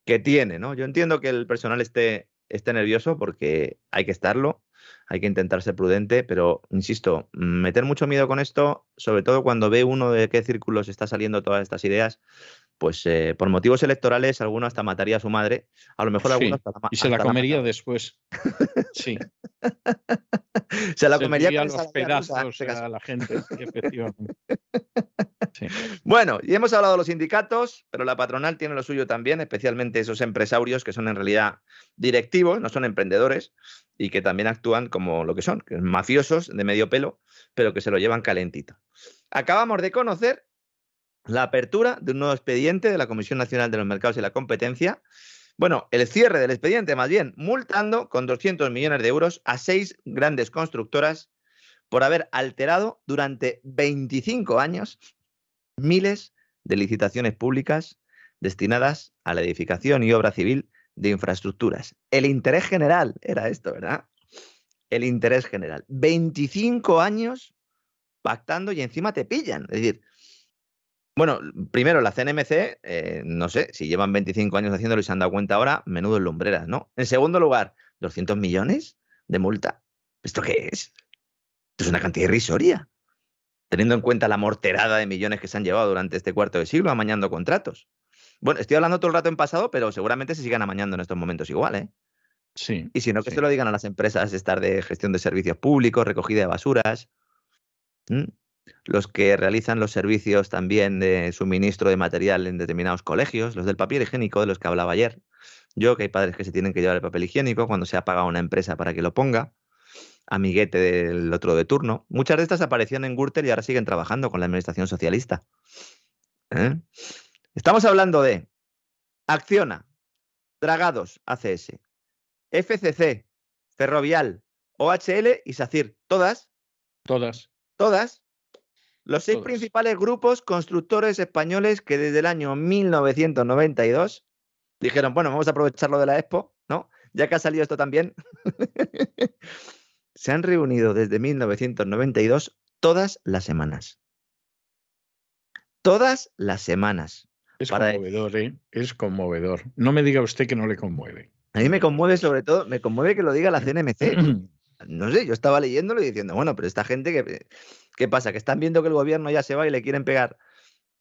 que tiene, ¿no? Yo entiendo que el personal esté, esté nervioso porque hay que estarlo, hay que intentar ser prudente, pero insisto, meter mucho miedo con esto, sobre todo cuando ve uno de qué círculos está saliendo todas estas ideas, pues eh, por motivos electorales alguno hasta mataría a su madre, a lo mejor alguno hasta la Y se la comería después. Sí. se la comería con los pedazos a la gente, efectivamente. Bueno, y hemos hablado de los sindicatos, pero la patronal tiene lo suyo también, especialmente esos empresarios que son en realidad directivos, no son emprendedores, y que también actúan como lo que son, que mafiosos de medio pelo, pero que se lo llevan calentito. Acabamos de conocer la apertura de un nuevo expediente de la Comisión Nacional de los Mercados y la Competencia. Bueno, el cierre del expediente, más bien, multando con 200 millones de euros a seis grandes constructoras por haber alterado durante 25 años miles de licitaciones públicas destinadas a la edificación y obra civil de infraestructuras. El interés general era esto, ¿verdad? El interés general. 25 años pactando y encima te pillan. Es decir, bueno, primero la CNMC, eh, no sé, si llevan 25 años haciéndolo y se han dado cuenta ahora, menudo lumbreras, ¿no? En segundo lugar, 200 millones de multa. ¿Esto qué es? Esto es una cantidad irrisoria, teniendo en cuenta la morterada de millones que se han llevado durante este cuarto de siglo amañando contratos. Bueno, estoy hablando todo el rato en pasado, pero seguramente se sigan amañando en estos momentos igual, ¿eh? Sí. Y si no, que se lo digan a las empresas estar de gestión de servicios públicos, recogida de basuras los que realizan los servicios también de suministro de material en determinados colegios, los del papel higiénico de los que hablaba ayer. Yo, que hay padres que se tienen que llevar el papel higiénico cuando se ha pagado una empresa para que lo ponga, amiguete del otro de turno. Muchas de estas aparecían en Gürtel y ahora siguen trabajando con la administración socialista. ¿Eh? Estamos hablando de Acciona, Dragados, ACS, FCC, Ferrovial, OHL y SACIR. ¿Todas? Todas. ¿Todas? Los seis principales grupos constructores españoles que desde el año 1992 dijeron, bueno, vamos a aprovecharlo de la Expo, ¿no? Ya que ha salido esto también, se han reunido desde 1992 todas las semanas. Todas las semanas. Es conmovedor, ¿eh? Es conmovedor. No me diga usted que no le conmueve. A mí me conmueve sobre todo, me conmueve que lo diga la CNMC. no sé, yo estaba leyéndolo y diciendo, bueno, pero esta gente, que, ¿qué pasa? Que están viendo que el gobierno ya se va y le quieren pegar.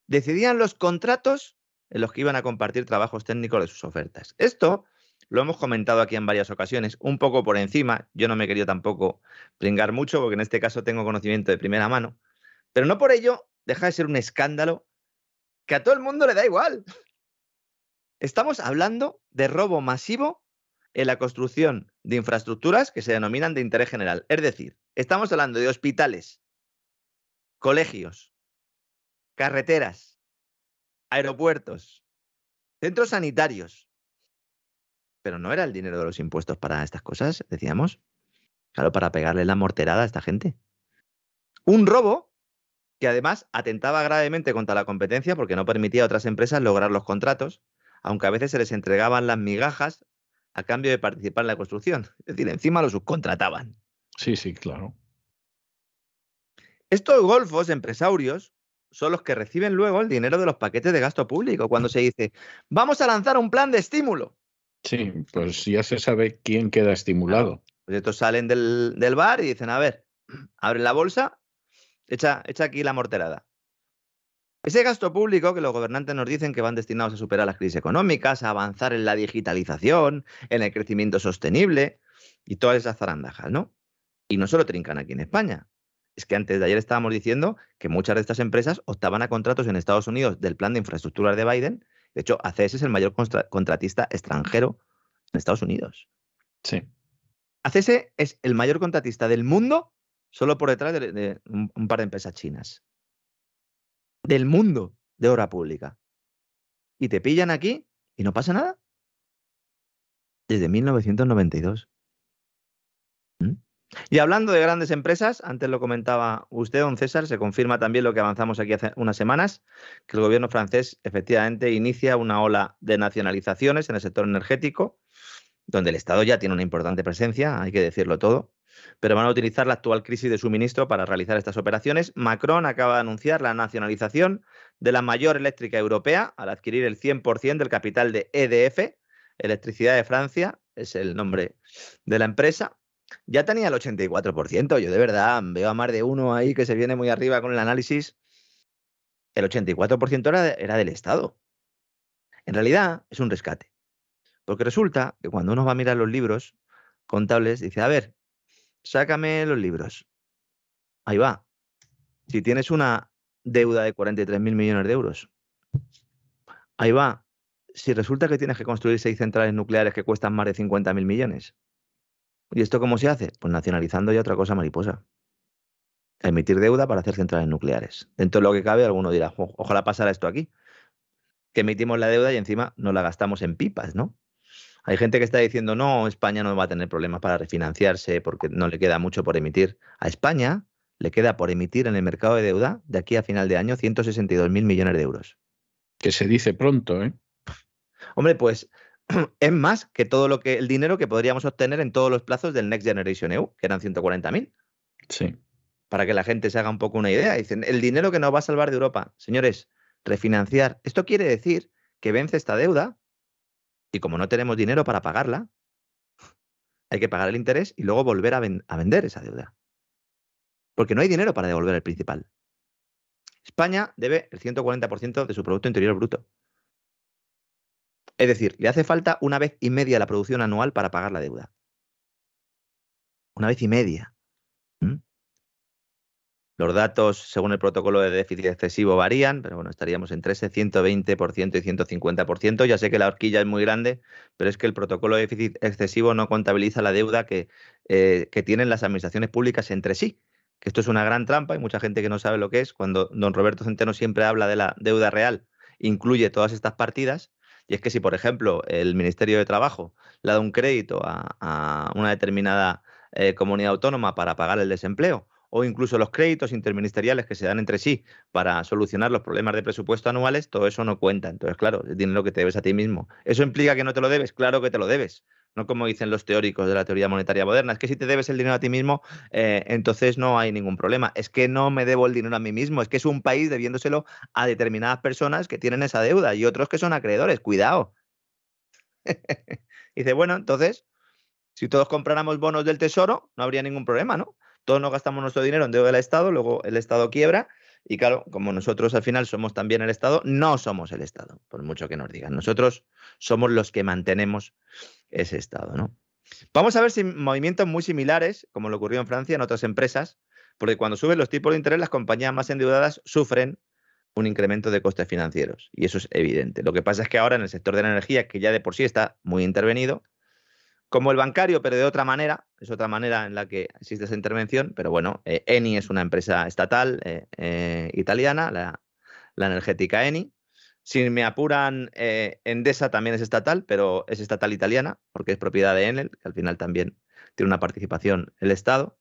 Decidían los contratos en los que iban a compartir trabajos técnicos de sus ofertas. Esto lo hemos comentado aquí en varias ocasiones, un poco por encima. Yo no me he querido tampoco pringar mucho, porque en este caso tengo conocimiento de primera mano. Pero no por ello deja de ser un escándalo que a todo el mundo le da igual. Estamos hablando de robo masivo en la construcción de infraestructuras que se denominan de interés general. Es decir, estamos hablando de hospitales, colegios, carreteras, aeropuertos, centros sanitarios. Pero no era el dinero de los impuestos para estas cosas, decíamos. Claro, para pegarle la morterada a esta gente. Un robo que además atentaba gravemente contra la competencia porque no permitía a otras empresas lograr los contratos, aunque a veces se les entregaban las migajas a cambio de participar en la construcción. Es decir, encima lo subcontrataban. Sí, sí, claro. Estos golfos empresarios son los que reciben luego el dinero de los paquetes de gasto público cuando se dice, vamos a lanzar un plan de estímulo. Sí, pues ya se sabe quién queda estimulado. Pues estos salen del, del bar y dicen, a ver, abren la bolsa, echa, echa aquí la morterada. Ese gasto público que los gobernantes nos dicen que van destinados a superar las crisis económicas, a avanzar en la digitalización, en el crecimiento sostenible y todas esas zarandajas, ¿no? Y no solo trincan aquí en España. Es que antes de ayer estábamos diciendo que muchas de estas empresas optaban a contratos en Estados Unidos del plan de infraestructuras de Biden. De hecho, ACS es el mayor contratista extranjero en Estados Unidos. Sí. ACS es el mayor contratista del mundo solo por detrás de, un par de empresas chinas del mundo de obra pública. Y te pillan aquí y no pasa nada. Desde 1992. ¿Mm? Y hablando de grandes empresas, antes lo comentaba usted, don César, se confirma también lo que avanzamos aquí hace unas semanas, que el gobierno francés efectivamente inicia una ola de nacionalizaciones en el sector energético, donde el Estado ya tiene una importante presencia, hay que decirlo todo pero van a utilizar la actual crisis de suministro para realizar estas operaciones. Macron acaba de anunciar la nacionalización de la mayor eléctrica europea al adquirir el 100% del capital de EDF, Electricidad de Francia, es el nombre de la empresa. Ya tenía el 84%, yo de verdad veo a más de uno ahí que se viene muy arriba con el análisis. El 84% era, era del Estado. En realidad es un rescate. Porque resulta que cuando uno va a mirar los libros contables, dice, a ver, sácame los libros. Ahí va. Si tienes una deuda de 43 mil millones de euros, ahí va. Si resulta que tienes que construir seis centrales nucleares que cuestan más de 50 mil millones, ¿y esto cómo se hace? Pues nacionalizando ya otra cosa mariposa. Emitir deuda para hacer centrales nucleares. Dentro de lo que cabe, alguno dirá, ojalá pasara esto aquí. Que emitimos la deuda y encima no la gastamos en pipas, ¿no? Hay gente que está diciendo, no, España no va a tener problemas para refinanciarse porque no le queda mucho por emitir. A España le queda por emitir en el mercado de deuda de aquí a final de año 162 mil millones de euros. Que se dice pronto, ¿eh? Hombre, pues es más que todo lo que el dinero que podríamos obtener en todos los plazos del Next Generation EU, que eran 140 mil. Sí. Para que la gente se haga un poco una idea. Dicen, el dinero que nos va a salvar de Europa. Señores, refinanciar. Esto quiere decir que vence esta deuda y como no tenemos dinero para pagarla, hay que pagar el interés y luego volver a, vender esa deuda. Porque no hay dinero para devolver el principal. España debe el 140% de su Producto Interior Bruto. Es decir, le hace falta una vez y media la producción anual para pagar la deuda. Una vez y media. Los datos, según el protocolo de déficit excesivo, varían, pero bueno, estaríamos entre ese 120% y 150%. Ya sé que la horquilla es muy grande, pero es que el protocolo de déficit excesivo no contabiliza la deuda que, eh, que tienen las administraciones públicas entre sí. Que esto es una gran trampa, hay mucha gente que no sabe lo que es. Cuando don Roberto Centeno siempre habla de la deuda real, incluye todas estas partidas. Y es que si, por ejemplo, el Ministerio de Trabajo le da un crédito a, una determinada eh, comunidad autónoma para pagar el desempleo, o incluso los créditos interministeriales que se dan entre sí para solucionar los problemas de presupuesto anuales, todo eso no cuenta. Entonces, claro, es dinero que te debes a ti mismo. ¿Eso implica que no te lo debes? Claro que te lo debes. No como dicen los teóricos de la teoría monetaria moderna. Es que si te debes el dinero a ti mismo, eh, entonces no hay ningún problema. Es que no me debo el dinero a mí mismo. Es que es un país debiéndoselo a determinadas personas que tienen esa deuda y otros que son acreedores. Cuidado. Dice, bueno, entonces, si todos compráramos bonos del tesoro, no habría ningún problema, ¿no? Todos nos gastamos nuestro dinero en deuda del Estado, luego el Estado quiebra y claro, como nosotros al final somos también el Estado, no somos el Estado, por mucho que nos digan. Nosotros somos los que mantenemos ese Estado, ¿no? Vamos a ver si movimientos muy similares, como lo ocurrió en Francia, en otras empresas, porque cuando suben los tipos de interés, las compañías más endeudadas sufren un incremento de costes financieros. Y eso es evidente. Lo que pasa es que ahora en el sector de la energía, que ya de por sí está muy intervenido, como el bancario, pero de otra manera, es otra manera en la que existe esa intervención, pero bueno, eh, Eni es una empresa estatal eh, eh, italiana, la, energética Eni. Si me apuran, Endesa también es estatal, pero es estatal italiana, porque es propiedad de Enel, que al final también tiene una participación el Estado.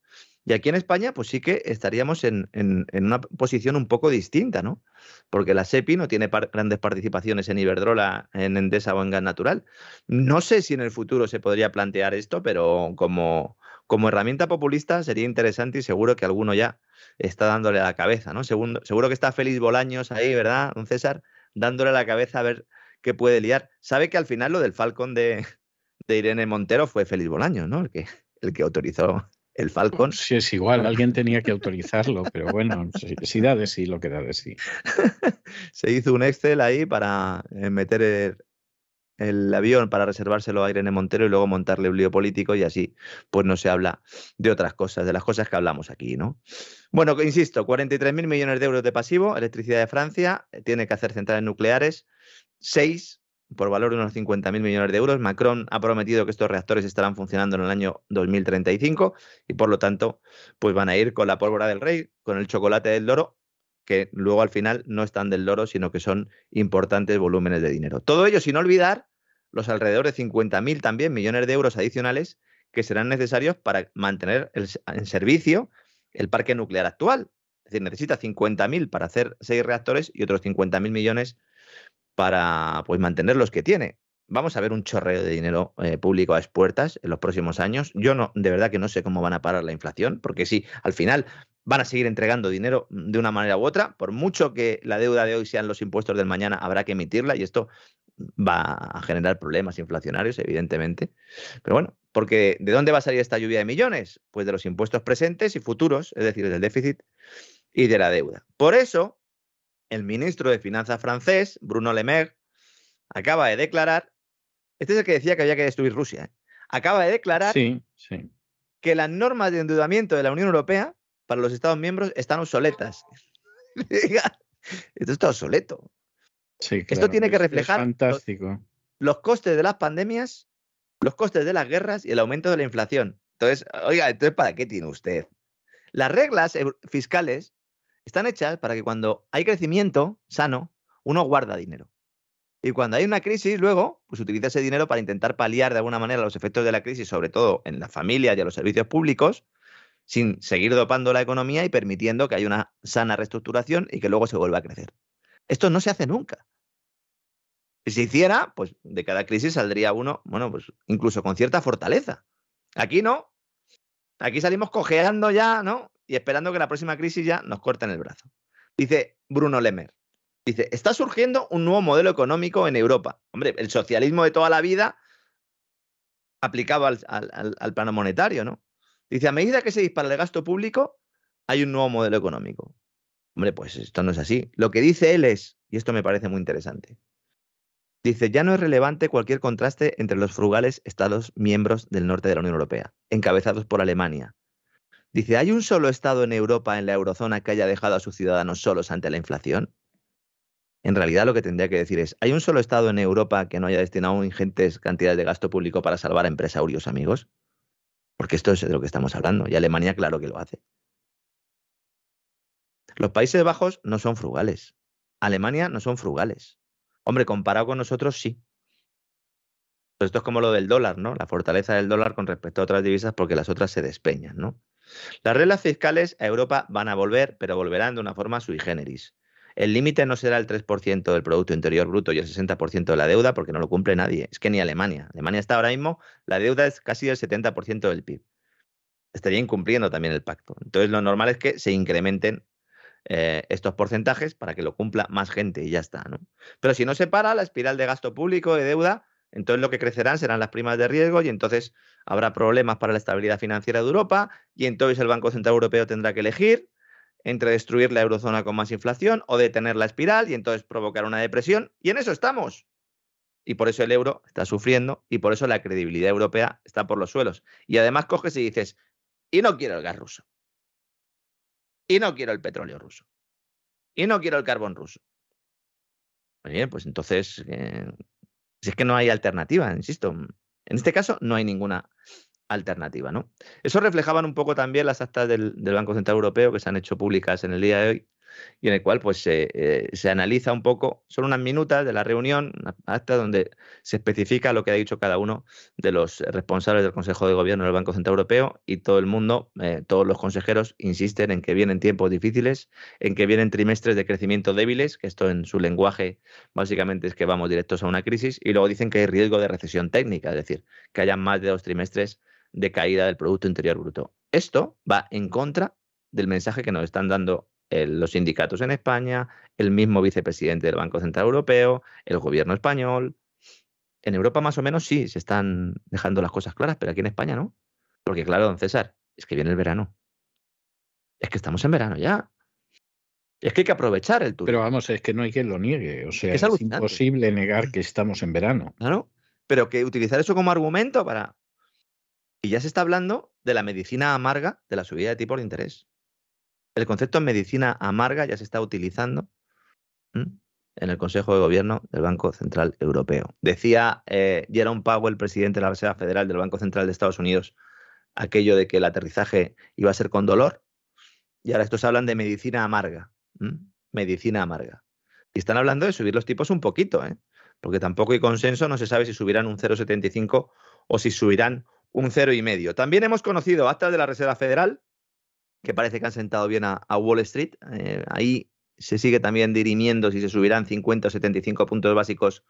Y aquí en España, pues sí que estaríamos en, una posición un poco distinta, ¿no? Porque la SEPI no tiene grandes participaciones en Iberdrola, en Endesa o en Gas Natural. No sé si en el futuro se podría plantear esto, pero como, como herramienta populista sería interesante y seguro que alguno ya está dándole a la cabeza, ¿no? Seguro, seguro que está Félix Bolaños ahí, ¿verdad, don César? Dándole a la cabeza a ver qué puede liar. Sabe que al final lo del Falcon de, de Irene Montero fue Félix Bolaños, ¿no? El que, el que autorizó el Falcon. Sí, es igual, alguien tenía que autorizarlo, pero bueno, si, da de sí lo que da de sí. Se hizo un Excel ahí para eh, meter el, avión para reservárselo a Irene Montero y luego montarle un lío político y así pues no se habla de otras cosas, de las cosas que hablamos aquí, ¿no? Bueno, insisto, 43.000 millones de euros de pasivo, electricidad de Francia, eh, tiene que hacer centrales nucleares, seis por valor de unos 50.000 millones de euros. Macron ha prometido que estos reactores estarán funcionando en el año 2035 y por lo tanto, pues van a ir con la pólvora del rey, con el chocolate del loro, que luego al final no están del loro, sino que son importantes volúmenes de dinero. Todo ello sin olvidar los alrededor de 50.000 también millones de euros adicionales que serán necesarios para mantener en servicio el parque nuclear actual. Es decir, necesita 50.000 para hacer seis reactores y otros 50.000 millones para pues, mantener los que tiene. Vamos a ver un chorreo de dinero eh, público a expuertas en los próximos años. Yo no, de verdad que no sé cómo van a parar la inflación, porque sí, al final van a seguir entregando dinero de una manera u otra. Por mucho que la deuda de hoy sean los impuestos del mañana, habrá que emitirla y esto va a generar problemas inflacionarios, evidentemente. Pero bueno, porque ¿de dónde va a salir esta lluvia de millones? Pues de los impuestos presentes y futuros, es decir, del déficit y de la deuda. Por eso, el ministro de Finanzas francés, Bruno Le Maire, acaba de declarar, este es el que decía que había que destruir Rusia, ¿eh? acaba de declarar que las normas de endeudamiento de la Unión Europea para los Estados miembros están obsoletas. Esto está obsoleto. Esto tiene que reflejar fantástico. Los, costes de las pandemias, los costes de las guerras y el aumento de la inflación. Entonces, oiga, entonces ¿para qué tiene usted? Las reglas fiscales están hechas para que cuando hay crecimiento sano, uno guarda dinero. Y cuando hay una crisis, luego, pues utiliza ese dinero para intentar paliar de alguna manera los efectos de la crisis, sobre todo en las familias y a los servicios públicos, sin seguir dopando la economía y permitiendo que haya una sana reestructuración y que luego se vuelva a crecer. Esto no se hace nunca. Si se hiciera, pues de cada crisis saldría uno, bueno, pues incluso con cierta fortaleza. Aquí no. Aquí salimos cojeando ya, ¿no? Y esperando que la próxima crisis ya nos corten el brazo. Dice Bruno Lemer. Dice, está surgiendo un nuevo modelo económico en Europa. Hombre, el socialismo de toda la vida aplicado al, al plano monetario, ¿no? Dice, a medida que se dispara el gasto público, hay un nuevo modelo económico. Hombre, pues esto no es así. Lo que dice él es, y esto me parece muy interesante, dice, ya no es relevante cualquier contraste entre los frugales Estados miembros del norte de la Unión Europea, encabezados por Alemania. Dice, ¿hay un solo Estado en Europa, en la eurozona, que haya dejado a sus ciudadanos solos ante la inflación? En realidad lo que tendría que decir es, ¿hay un solo Estado en Europa que no haya destinado ingentes cantidades de gasto público para salvar a empresarios amigos? Porque esto es de lo que estamos hablando. Y Alemania, claro que lo hace. Los Países Bajos no son frugales. Alemania no son frugales. Hombre, comparado con nosotros, sí. Esto es como lo del dólar, ¿no? La fortaleza del dólar con respecto a otras divisas porque las otras se despeñan, ¿no? Las reglas fiscales a Europa van a volver, pero volverán de una forma sui generis. El límite no será el 3% del Producto Interior Bruto y el 60% de la deuda porque no lo cumple nadie. Es que ni Alemania. Alemania está ahora mismo, la deuda es casi el 70% del PIB. Estaría incumpliendo también el pacto. Entonces lo normal es que se incrementen eh, estos porcentajes para que lo cumpla más gente y ya está. ¿no? Pero si no se para la espiral de gasto público, de deuda, entonces lo que crecerán serán las primas de riesgo y entonces habrá problemas para la estabilidad financiera de Europa y entonces el Banco Central Europeo tendrá que elegir entre destruir la eurozona con más inflación o detener la espiral y entonces provocar una depresión. Y en eso estamos. Y por eso el euro está sufriendo y por eso la credibilidad europea está por los suelos. Y además coges y dices, y no quiero el gas ruso. Y no quiero el petróleo ruso. Y no quiero el carbón ruso. Bien, pues entonces, eh, si es que no hay alternativa, insisto. En este caso no hay ninguna alternativa. ¿no? Eso reflejaban un poco también las actas del, Banco Central Europeo que se han hecho públicas en el día de hoy y en el cual pues eh, se analiza un poco, son unas minutas de la reunión, acta donde se especifica lo que ha dicho cada uno de los responsables del Consejo de Gobierno del Banco Central Europeo y todo el mundo, eh, todos los consejeros insisten en que vienen tiempos difíciles, en que vienen trimestres de crecimiento débiles, que esto en su lenguaje básicamente es que vamos directos a una crisis, y luego dicen que hay riesgo de recesión técnica, es decir, que haya más de dos trimestres de caída del Producto Interior Bruto. Esto va en contra del mensaje que nos están dando los sindicatos en España, el mismo vicepresidente del Banco Central Europeo, el gobierno español. En Europa más o menos sí, se están dejando las cosas claras, pero aquí en España no. Porque claro, don César, es que viene el verano. Es que estamos en verano ya. Es que hay que aprovechar el turismo. Pero vamos, es que no hay quien lo niegue. O sea, es, es imposible negar que estamos en verano. Claro. Pero que utilizar eso como argumento para y ya se está hablando de la medicina amarga de la subida de tipo de interés. El concepto de medicina amarga ya se está utilizando en el Consejo de Gobierno del Banco Central Europeo. Decía eh, Jerome Powell, presidente de la Reserva Federal del Banco Central de Estados Unidos, aquello de que el aterrizaje iba a ser con dolor. Y ahora estos hablan de medicina amarga. Medicina amarga. Y están hablando de subir los tipos un poquito, ¿eh? porque tampoco hay consenso, no se sabe si subirán un 0,75 o si subirán un cero y medio. También hemos conocido actas de la Reserva Federal, que parece que han sentado bien a, Wall Street. Eh, ahí se sigue también dirimiendo si se subirán 50 o 75 puntos básicos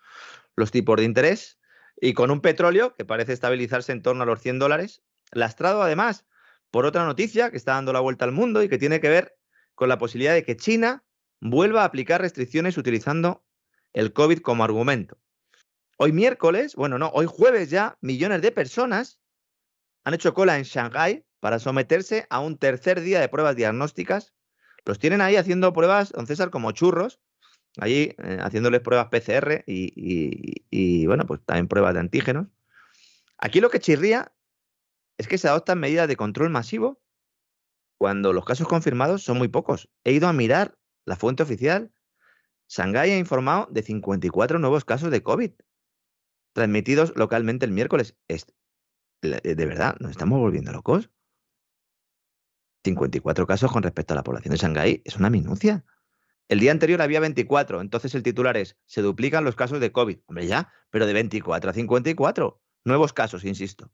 los tipos de interés. Y con un petróleo que parece estabilizarse en torno a los 100 dólares, lastrado además por otra noticia que está dando la vuelta al mundo y que tiene que ver con la posibilidad de que China vuelva a aplicar restricciones utilizando el COVID como argumento. Hoy miércoles, bueno, no, hoy jueves ya, millones de personas han hecho cola en Shanghái para someterse a un tercer día de pruebas diagnósticas. Los tienen ahí haciendo pruebas, don César, como churros, allí eh, haciéndoles pruebas PCR y, bueno, pues también pruebas de antígenos. Aquí lo que chirría es que se adoptan medidas de control masivo cuando los casos confirmados son muy pocos. He ido a mirar la fuente oficial. Shanghái ha informado de 54 nuevos casos de COVID transmitidos localmente el miércoles. de verdad, nos estamos volviendo locos. 54 casos con respecto a la población de Shanghái es una minucia. El día anterior había 24, entonces el titular es, se duplican los casos de COVID. Hombre, ya, pero de 24 a 54. Nuevos casos, insisto.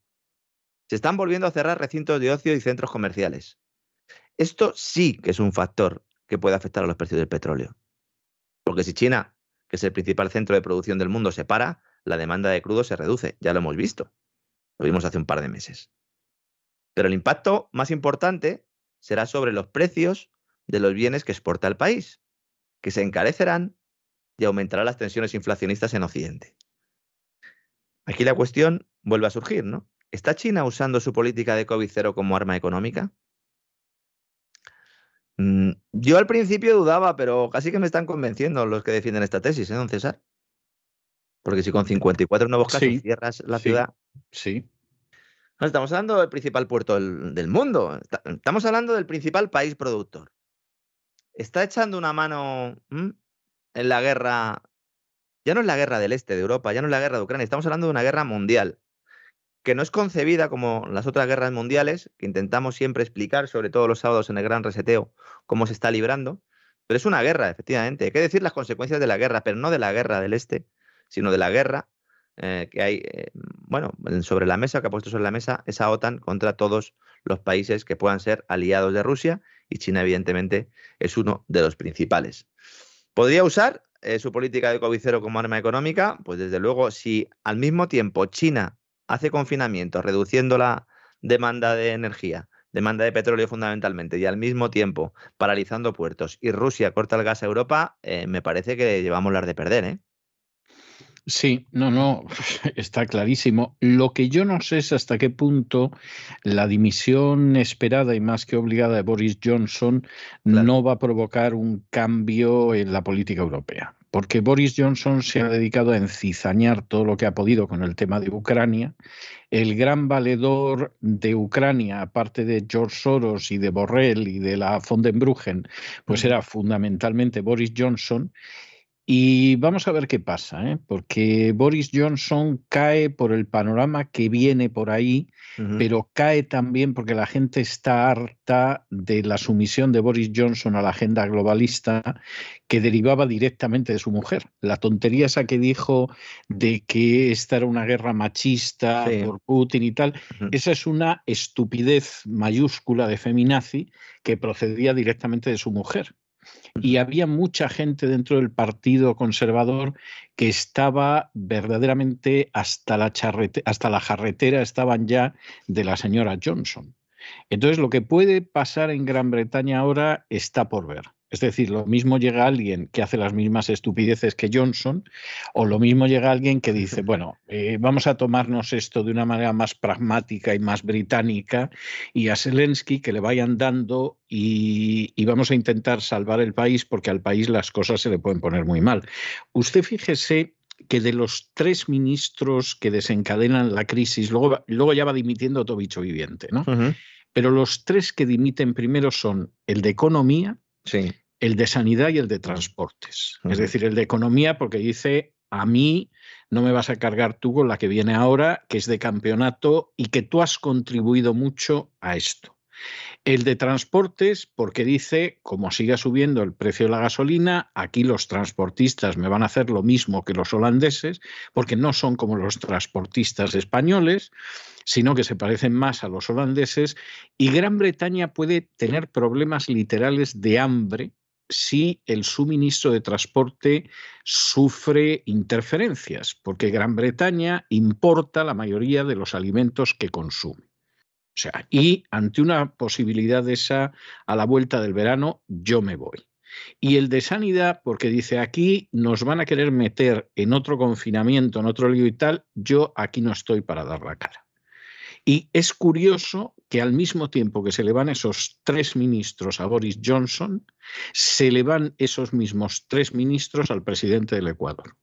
Se están volviendo a cerrar recintos de ocio y centros comerciales. Esto sí que es un factor que puede afectar a los precios del petróleo. Porque si China, que es el principal centro de producción del mundo, se para, la demanda de crudo se reduce. Ya lo hemos visto. Lo vimos hace un par de meses. Pero el impacto más importante será sobre los precios de los bienes que exporta el país, que se encarecerán y aumentarán las tensiones inflacionistas en Occidente. Aquí la cuestión vuelve a surgir, ¿no? ¿Está China usando su política de COVID-0 como arma económica? Mm, yo al principio dudaba, pero casi que me están convenciendo los que defienden esta tesis, ¿eh, don César? Porque si con 54 nuevos casos cierras la ciudad. Sí estamos hablando del principal puerto del, mundo. Estamos hablando del principal país productor. Está echando una mano en la guerra. Ya no es la guerra del este de Europa, ya no es la guerra de Ucrania. Estamos hablando de una guerra mundial que no es concebida como las otras guerras mundiales, que intentamos siempre explicar, sobre todo los sábados en el gran reseteo, cómo se está librando. Pero es una guerra, efectivamente. Hay que decir las consecuencias de la guerra, pero no de la guerra del este, sino de la guerra eh, que hay, eh, bueno, sobre la mesa, que ha puesto sobre la mesa esa OTAN contra todos los países que puedan ser aliados de Rusia y China, evidentemente, es uno de los principales. ¿Podría usar eh, su política de COVID-0 como arma económica? Pues desde luego, si al mismo tiempo China hace confinamiento, reduciendo la demanda de energía, demanda de petróleo fundamentalmente, y al mismo tiempo paralizando puertos, y Rusia corta el gas a Europa, me parece que llevamos las de perder, ¿eh? Sí, no, no, está clarísimo. Lo que yo no sé es hasta qué punto la dimisión esperada y más que obligada de Boris Johnson no va a provocar un cambio en la política europea. Porque Boris Johnson se ha dedicado a encizañar todo lo que ha podido con el tema de Ucrania. El gran valedor de Ucrania, aparte de George Soros y de Borrell y de la von den Bruggen, pues era fundamentalmente Boris Johnson. Y vamos a ver qué pasa, ¿eh? porque Boris Johnson cae por el panorama que viene por ahí, pero cae también porque la gente está harta de la sumisión de Boris Johnson a la agenda globalista que derivaba directamente de su mujer. La tontería esa que dijo de que esta era una guerra machista por Putin y tal, esa es una estupidez mayúscula de feminazi que procedía directamente de su mujer y había mucha gente dentro del Partido Conservador que estaba verdaderamente hasta la, hasta la jarretera, estaban ya de la señora Johnson. Entonces, lo que puede pasar en Gran Bretaña ahora está por ver. Es decir, lo mismo llega alguien que hace las mismas estupideces que Johnson, o lo mismo llega alguien que dice, bueno, eh, vamos a tomarnos esto de una manera más pragmática y más británica, y a Zelensky que le vayan dando y, y vamos a intentar salvar el país, porque al país las cosas se le pueden poner muy mal. Usted fíjese que de los tres ministros que desencadenan la crisis, luego, luego ya va dimitiendo todo bicho viviente, ¿no? Pero los tres que dimiten primero son el de Economía, el de sanidad y el de transportes. Es decir, el de economía porque dice, a mí no me vas a cargar tú con la que viene ahora, que es de campeonato y que tú has contribuido mucho a esto. El de transportes, porque dice, como siga subiendo el precio de la gasolina, aquí los transportistas me van a hacer lo mismo que los holandeses, porque no son como los transportistas españoles, sino que se parecen más a los holandeses, y Gran Bretaña puede tener problemas literales de hambre si el suministro de transporte sufre interferencias, porque Gran Bretaña importa la mayoría de los alimentos que consume. O sea, y ante una posibilidad de esa a la vuelta del verano, yo me voy. Y el de sanidad, porque dice aquí nos van a querer meter en otro confinamiento, en otro lío y tal, yo aquí no estoy para dar la cara. Y es curioso que al mismo tiempo que se le van esos tres ministros a Boris Johnson, se le van esos mismos tres ministros al presidente del Ecuador.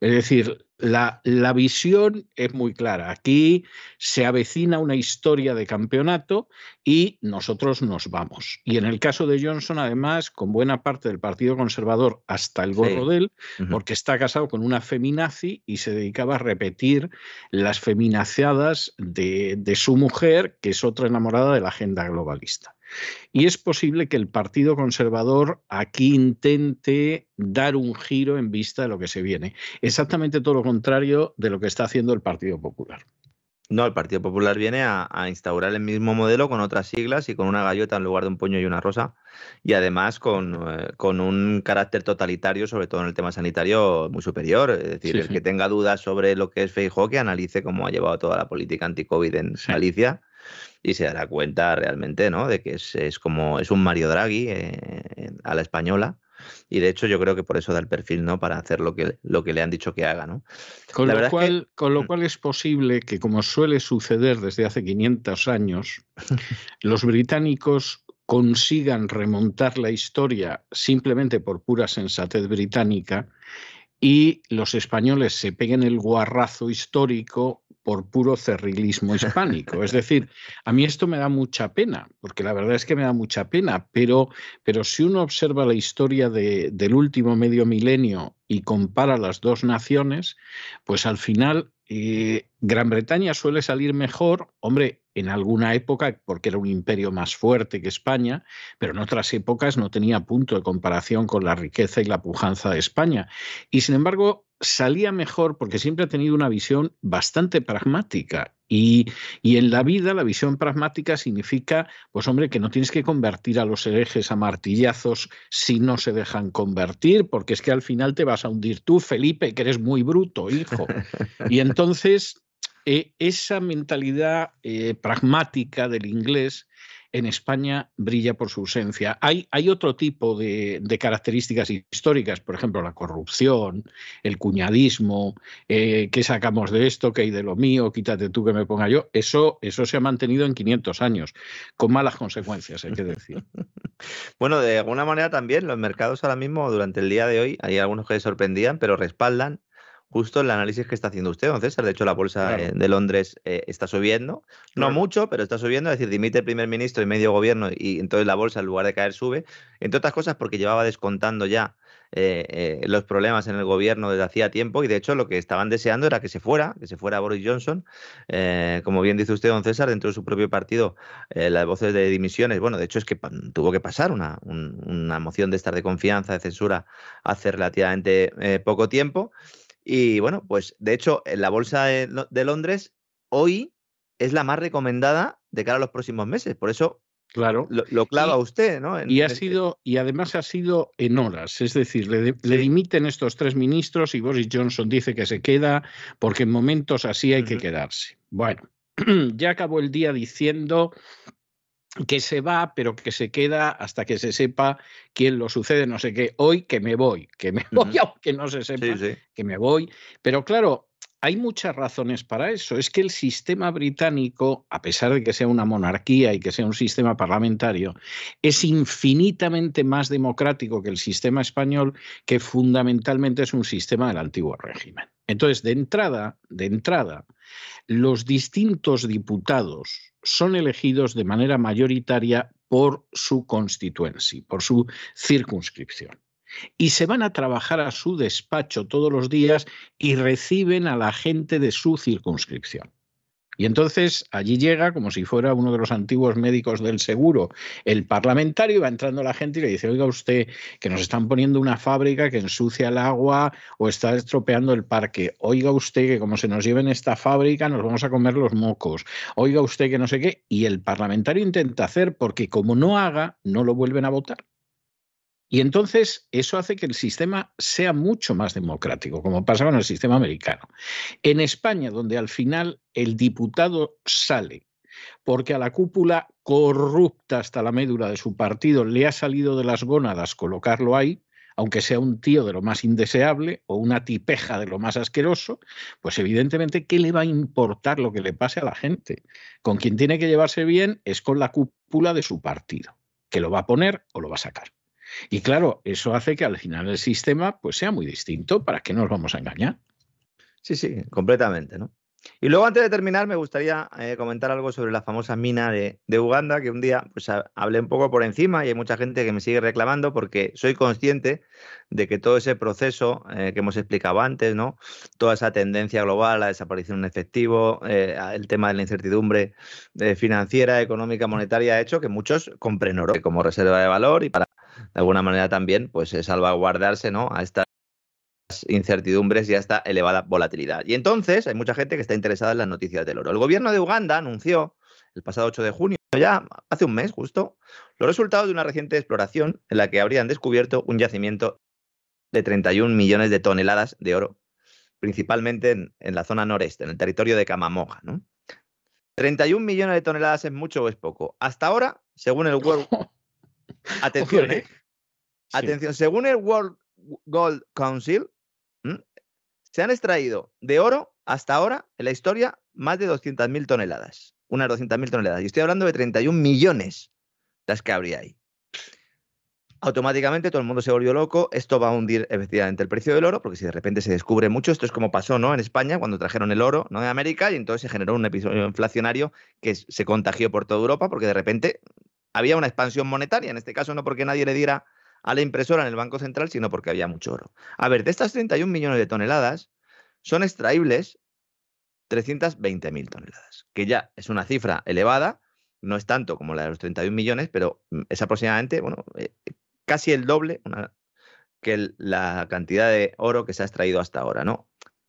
Es decir, la, la, visión es muy clara. Aquí se avecina una historia de campeonato y nosotros nos vamos. Y en el caso de Johnson, además, con buena parte del Partido Conservador hasta el gorro de él, porque está casado con una feminazi y se dedicaba a repetir las feminaciadas de, de su mujer, que es otra enamorada de la agenda globalista. Y es posible que el Partido Conservador aquí intente dar un giro en vista de lo que se viene. Exactamente todo lo contrario de lo que está haciendo el Partido Popular. No, el Partido Popular viene a, instaurar el mismo modelo con otras siglas y con una gallota en lugar de un puño y una rosa. Y además con, eh, un carácter totalitario, sobre todo en el tema sanitario, muy superior. Es decir, el que tenga dudas sobre lo que es Feijóo, que analice cómo ha llevado toda la política anti-COVID en Galicia y se dará cuenta realmente ¿no? de que es, como es un Mario Draghi eh, a la española. Y de hecho yo creo que por eso da el perfil, ¿no? Para hacer lo que, lo que le han dicho que haga, ¿no? Con, lo cual, con lo mm. cual es posible que, como suele suceder desde hace 500 años, los británicos consigan remontar la historia simplemente por pura sensatez británica y los españoles se peguen el guarrazo histórico por puro cerrilismo hispánico. Es decir, a mí esto me da mucha pena, porque la verdad es que me da mucha pena, pero, pero si uno observa la historia de, del último medio milenio y compara las dos naciones, pues al final eh, Gran Bretaña suele salir mejor, hombre, en alguna época, porque era un imperio más fuerte que España, pero en otras épocas no tenía punto de comparación con la riqueza y la pujanza de España. Y sin embargo, salía mejor porque siempre ha tenido una visión bastante pragmática. Y, en la vida la visión pragmática significa, pues hombre, que no tienes que convertir a los herejes a martillazos si no se dejan convertir, porque es que al final te vas a hundir tú, Felipe, que eres muy bruto, hijo. Y entonces eh, esa mentalidad eh, pragmática del inglés en España brilla por su ausencia. Hay, otro tipo de, características históricas, por ejemplo, la corrupción, el cuñadismo, eh, qué sacamos de esto, qué hay de lo mío, quítate tú que me ponga yo. Eso, eso se ha mantenido en 500 años, con malas consecuencias, hay que decir. bueno, de alguna manera también los mercados ahora mismo, durante el día de hoy, hay algunos que sorprendían, pero respaldan justo el análisis que está haciendo usted, don César. De hecho, la bolsa de Londres eh, está subiendo, no mucho, pero está subiendo, es decir, dimite el primer ministro y medio gobierno y entonces la bolsa en lugar de caer sube, entre otras cosas porque llevaba descontando ya eh, eh, los problemas en el gobierno desde hacía tiempo y de hecho lo que estaban deseando era que se fuera, que se fuera Boris Johnson. como bien dice usted, don César, dentro de su propio partido, las voces de dimisiones, bueno, de hecho es que tuvo que pasar una, una moción de estar de confianza, de censura, hace relativamente poco tiempo. Y bueno, pues de hecho, en la bolsa de, Londres hoy es la más recomendada de cara a los próximos meses. Por eso Claro. Lo, clava usted, ¿no? y ha este sido, y además ha sido en horas. Es decir, le, dimiten estos tres ministros y Boris Johnson dice que se queda porque en momentos así hay que quedarse. Bueno, ya acabó el día diciendo que se va, pero que se queda hasta que se sepa quién lo sucede, no sé qué. Hoy que me voy, que me voy, aunque no se sepa que me voy. Pero claro, hay muchas razones para eso. Es que el sistema británico, a pesar de que sea una monarquía y que sea un sistema parlamentario, es infinitamente más democrático que el sistema español, que fundamentalmente es un sistema del antiguo régimen. Entonces, de entrada, de entrada, los distintos diputados son elegidos de manera mayoritaria por su constituency, por su circunscripción. Y se van a trabajar a su despacho todos los días y reciben a la gente de su circunscripción. Y entonces allí llega, como si fuera uno de los antiguos médicos del seguro, el parlamentario, va entrando la gente y le dice, oiga usted, que nos están poniendo una fábrica que ensucia el agua o está estropeando el parque. Oiga usted que como se nos lleven esta fábrica nos vamos a comer los mocos. Oiga usted que no sé qué. Y el parlamentario intenta hacer porque como no haga, no lo vuelven a votar. Y entonces eso hace que el sistema sea mucho más democrático, como pasa con el sistema americano. En España, donde al final el diputado sale porque a la cúpula corrupta hasta la médula de su partido le ha salido de las gónadas colocarlo ahí, aunque sea un tío de lo más indeseable o una tipeja de lo más asqueroso, pues evidentemente, ¿qué le va a importar lo que le pase a la gente? Con quien tiene que llevarse bien es con la cúpula de su partido, que lo va a poner o lo va a sacar. Y claro, eso hace que al final el sistema pues sea muy distinto. ¿Para qué nos vamos a engañar? Sí, sí, completamente, ¿no? Y luego, antes de terminar, me gustaría eh, comentar algo sobre la famosa mina de, Uganda, que un día pues, hablé un poco por encima y hay mucha gente que me sigue reclamando porque soy consciente de que todo ese proceso eh, que hemos explicado antes, ¿no? toda esa tendencia global, la desaparición en efectivo, eh, el tema de la incertidumbre financiera, económica, monetaria, ha hecho que muchos compren oro como reserva de valor y para, de alguna manera también, pues salvaguardarse ¿no? a esta incertidumbres y hasta elevada volatilidad. Y entonces hay mucha gente que está interesada en las noticias del oro. El gobierno de Uganda anunció el pasado 8 de junio, ya hace un mes justo, los resultados de una reciente exploración en la que habrían descubierto un yacimiento de 31 millones de toneladas de oro, principalmente en, la zona noreste, en el territorio de Kamamoja. ¿no? 31 millones de toneladas es mucho o es poco. Hasta ahora, según el World... Atención, ¿eh? Atención, según el World Gold Council, se han extraído de oro hasta ahora en la historia más de 200.000 toneladas. Unas 200.000 toneladas. Y estoy hablando de 31 millones las que habría ahí. Automáticamente todo el mundo se volvió loco. Esto va a hundir efectivamente el precio del oro, porque si de repente se descubre mucho, esto es como pasó ¿no? en España cuando trajeron el oro ¿no? de América y entonces se generó un episodio inflacionario que se contagió por toda Europa porque de repente había una expansión monetaria. En este caso no porque nadie le diera a la impresora en el Banco Central, sino porque había mucho oro. A ver, de estas 31 millones de toneladas, son extraíbles 320.000 toneladas, que ya es una cifra elevada, no es tanto como la de los 31 millones, pero mm, es aproximadamente, bueno, eh, casi el doble que la cantidad de oro que se ha extraído hasta ahora, ¿no?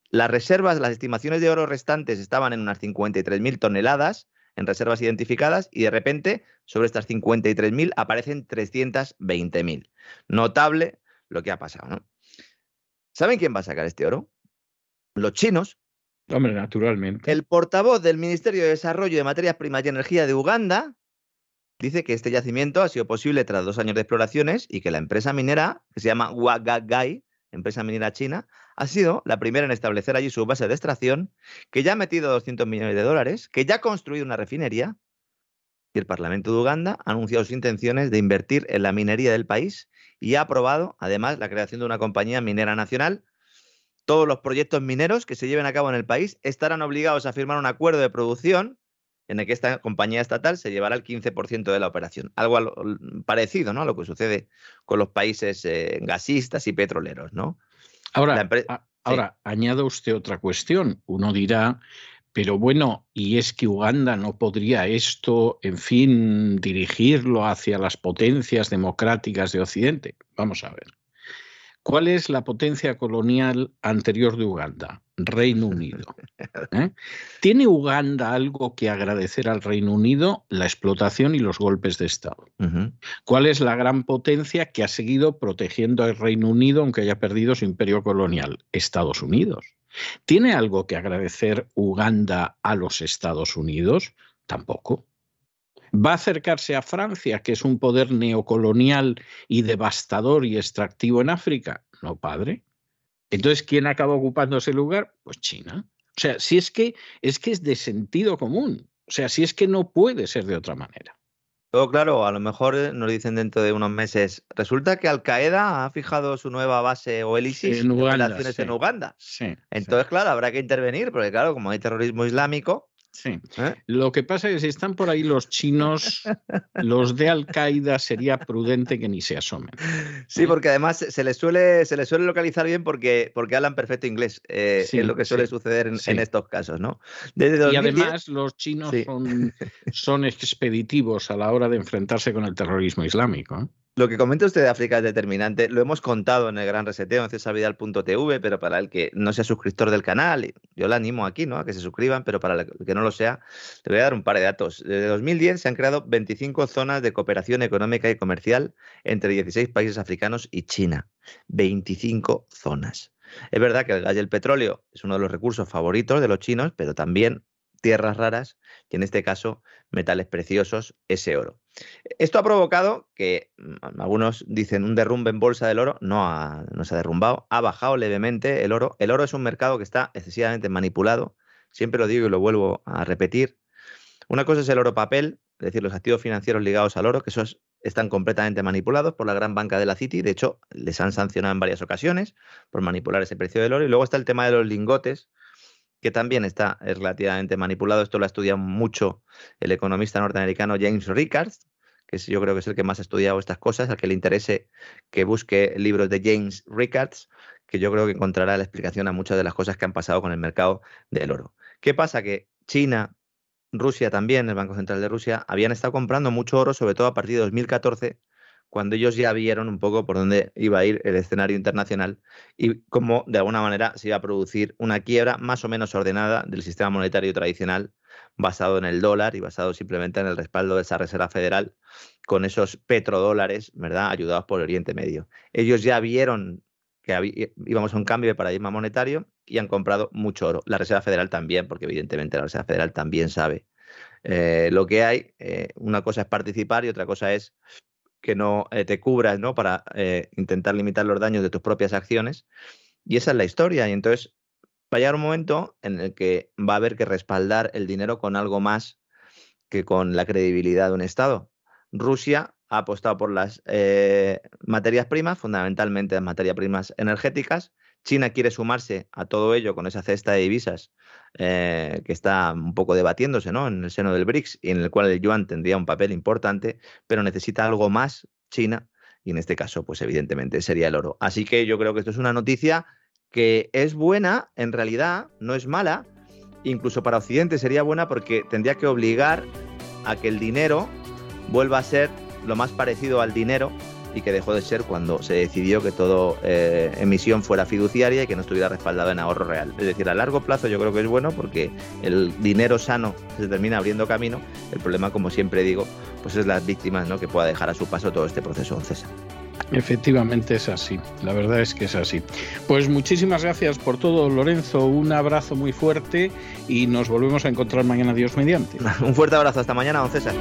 Las reservas, las estimaciones de oro restantes estaban en unas 53.000 toneladas, en reservas identificadas y de repente sobre estas 53.000 aparecen 320.000. Notable lo que ha pasado, ¿no? ¿Saben quién va a sacar este oro? Los chinos. Hombre, naturalmente. El portavoz del Ministerio de Desarrollo de Materias Primas y Energía de Uganda dice que este yacimiento ha sido posible tras dos años de exploraciones y que la empresa minera, que se llama Wagagai, empresa minera china, ha sido la primera en establecer allí su base de extracción, que ya ha metido 200 millones de dólares, que ya ha construido una refinería y el Parlamento de Uganda ha anunciado sus intenciones de invertir en la minería del país y ha aprobado además la creación de una compañía minera nacional. Todos los proyectos mineros que se lleven a cabo en el país estarán obligados a firmar un acuerdo de producción en el que esta compañía estatal se llevará el 15% de la operación. Algo parecido ¿no? a lo que sucede con los países eh, gasistas y petroleros. ¿no? Ahora, ahora añado usted otra cuestión. Uno dirá, pero bueno, ¿y es que Uganda no podría esto, en fin, dirigirlo hacia las potencias democráticas de Occidente? Vamos a ver. ¿Cuál es la potencia colonial anterior de Uganda? Reino Unido. ¿Eh? ¿Tiene Uganda algo que agradecer al Reino Unido? La explotación y los golpes de Estado. ¿Cuál es la gran potencia que ha seguido protegiendo al Reino Unido aunque haya perdido su imperio colonial? Estados Unidos. ¿Tiene algo que agradecer Uganda a los Estados Unidos? Tampoco. ¿Va a acercarse a Francia, que es un poder neocolonial y devastador y extractivo en África? No, padre. Entonces, ¿quién acaba ocupando ese lugar? Pues China. O sea, si es que es que es de sentido común. O sea, si es que no puede ser de otra manera. Todo claro, a lo mejor eh, nos dicen dentro de unos meses. Resulta que Al Qaeda ha fijado su nueva base o en Uganda, en Uganda. Sí, Entonces, claro, habrá que intervenir, porque claro, como hay terrorismo islámico, Sí. ¿Eh? Lo que pasa es que si están por ahí los chinos, los de Al Qaeda, sería prudente que ni se asomen. Sí, porque además se les suele, se les suele localizar bien porque, porque hablan perfecto inglés. Eh, es lo que suele suceder en, estos casos, ¿no? y además los chinos son, son expeditivos a la hora de enfrentarse con el terrorismo islámico. ¿eh? Lo que comenta usted de África es determinante. Lo hemos contado en el gran reseteo en cesavidal.tv, pero para el que no sea suscriptor del canal, yo le animo aquí ¿no? a que se suscriban, pero para el que no lo sea, le voy a dar un par de datos. Desde 2010 se han creado 25 zonas de cooperación económica y comercial entre 16 países africanos y China. 25 zonas. Es verdad que el gas y el petróleo es uno de los recursos favoritos de los chinos, pero también tierras raras y en este caso metales preciosos, ese oro. Esto ha provocado que mm, algunos dicen un derrumbe en bolsa del oro, no, no se ha derrumbado, ha bajado levemente el oro. El oro es un mercado que está excesivamente manipulado, siempre lo digo y lo vuelvo a repetir. Una cosa es el oro papel, es decir, los activos financieros ligados al oro, que esos están completamente manipulados por la gran banca de la City, de hecho, les han sancionado en varias ocasiones por manipular ese precio del oro. Y luego está el tema de los lingotes, que también está relativamente manipulado. Esto lo ha estudiado mucho el economista norteamericano James Rickards, que yo creo que es el que más ha estudiado estas cosas, al que le interese que busque libros de James Rickards, que yo creo que encontrará la explicación a muchas de las cosas que han pasado con el mercado del oro. ¿Qué pasa? Que China, Rusia también, el Banco Central de Rusia, habían estado comprando mucho oro, sobre todo a partir de 2014, cuando ellos ya vieron un poco por dónde iba a ir el escenario internacional y cómo de alguna manera se iba a producir una quiebra más o menos ordenada del sistema monetario tradicional basado en el dólar y basado simplemente en el respaldo de esa Reserva Federal con esos petrodólares, ¿verdad?, ayudados por Oriente Medio. Ellos ya vieron que íbamos a un cambio de paradigma monetario y han comprado mucho oro. La Reserva Federal también, porque evidentemente la Reserva Federal también sabe eh, lo que hay. Eh, una cosa es participar y otra cosa es que no eh, te cubras ¿no? para intentar limitar los daños de tus propias acciones. Y esa es la historia. Y entonces va a llegar un momento en el que va a haber que respaldar el dinero con algo más que con la credibilidad de un Estado. Rusia ha apostado por las eh, materias primas, fundamentalmente las materias primas energéticas. China quiere sumarse a todo ello con esa cesta de divisas eh, que está un poco debatiéndose ¿no? en el seno del BRICS y en el cual el yuan tendría un papel importante, pero necesita algo más China y en este caso, pues evidentemente sería el oro. Así que yo creo que esto es una noticia que es buena, en realidad no es mala, incluso para Occidente sería buena porque tendría que obligar a que el dinero vuelva a ser lo más parecido al dinero y que dejó de ser cuando se decidió que todo eh, emisión fuera fiduciaria y que no estuviera respaldado en ahorro real. Es decir, a largo plazo yo creo que es bueno porque el dinero sano se termina abriendo camino. El problema, como siempre digo, pues es las víctimas ¿no? que pueda dejar a su paso todo este proceso, César. Efectivamente es así, la verdad es que es así. Pues muchísimas gracias por todo, Lorenzo, un abrazo muy fuerte y nos volvemos a encontrar mañana, Dios mediante. un fuerte abrazo, hasta mañana, don César.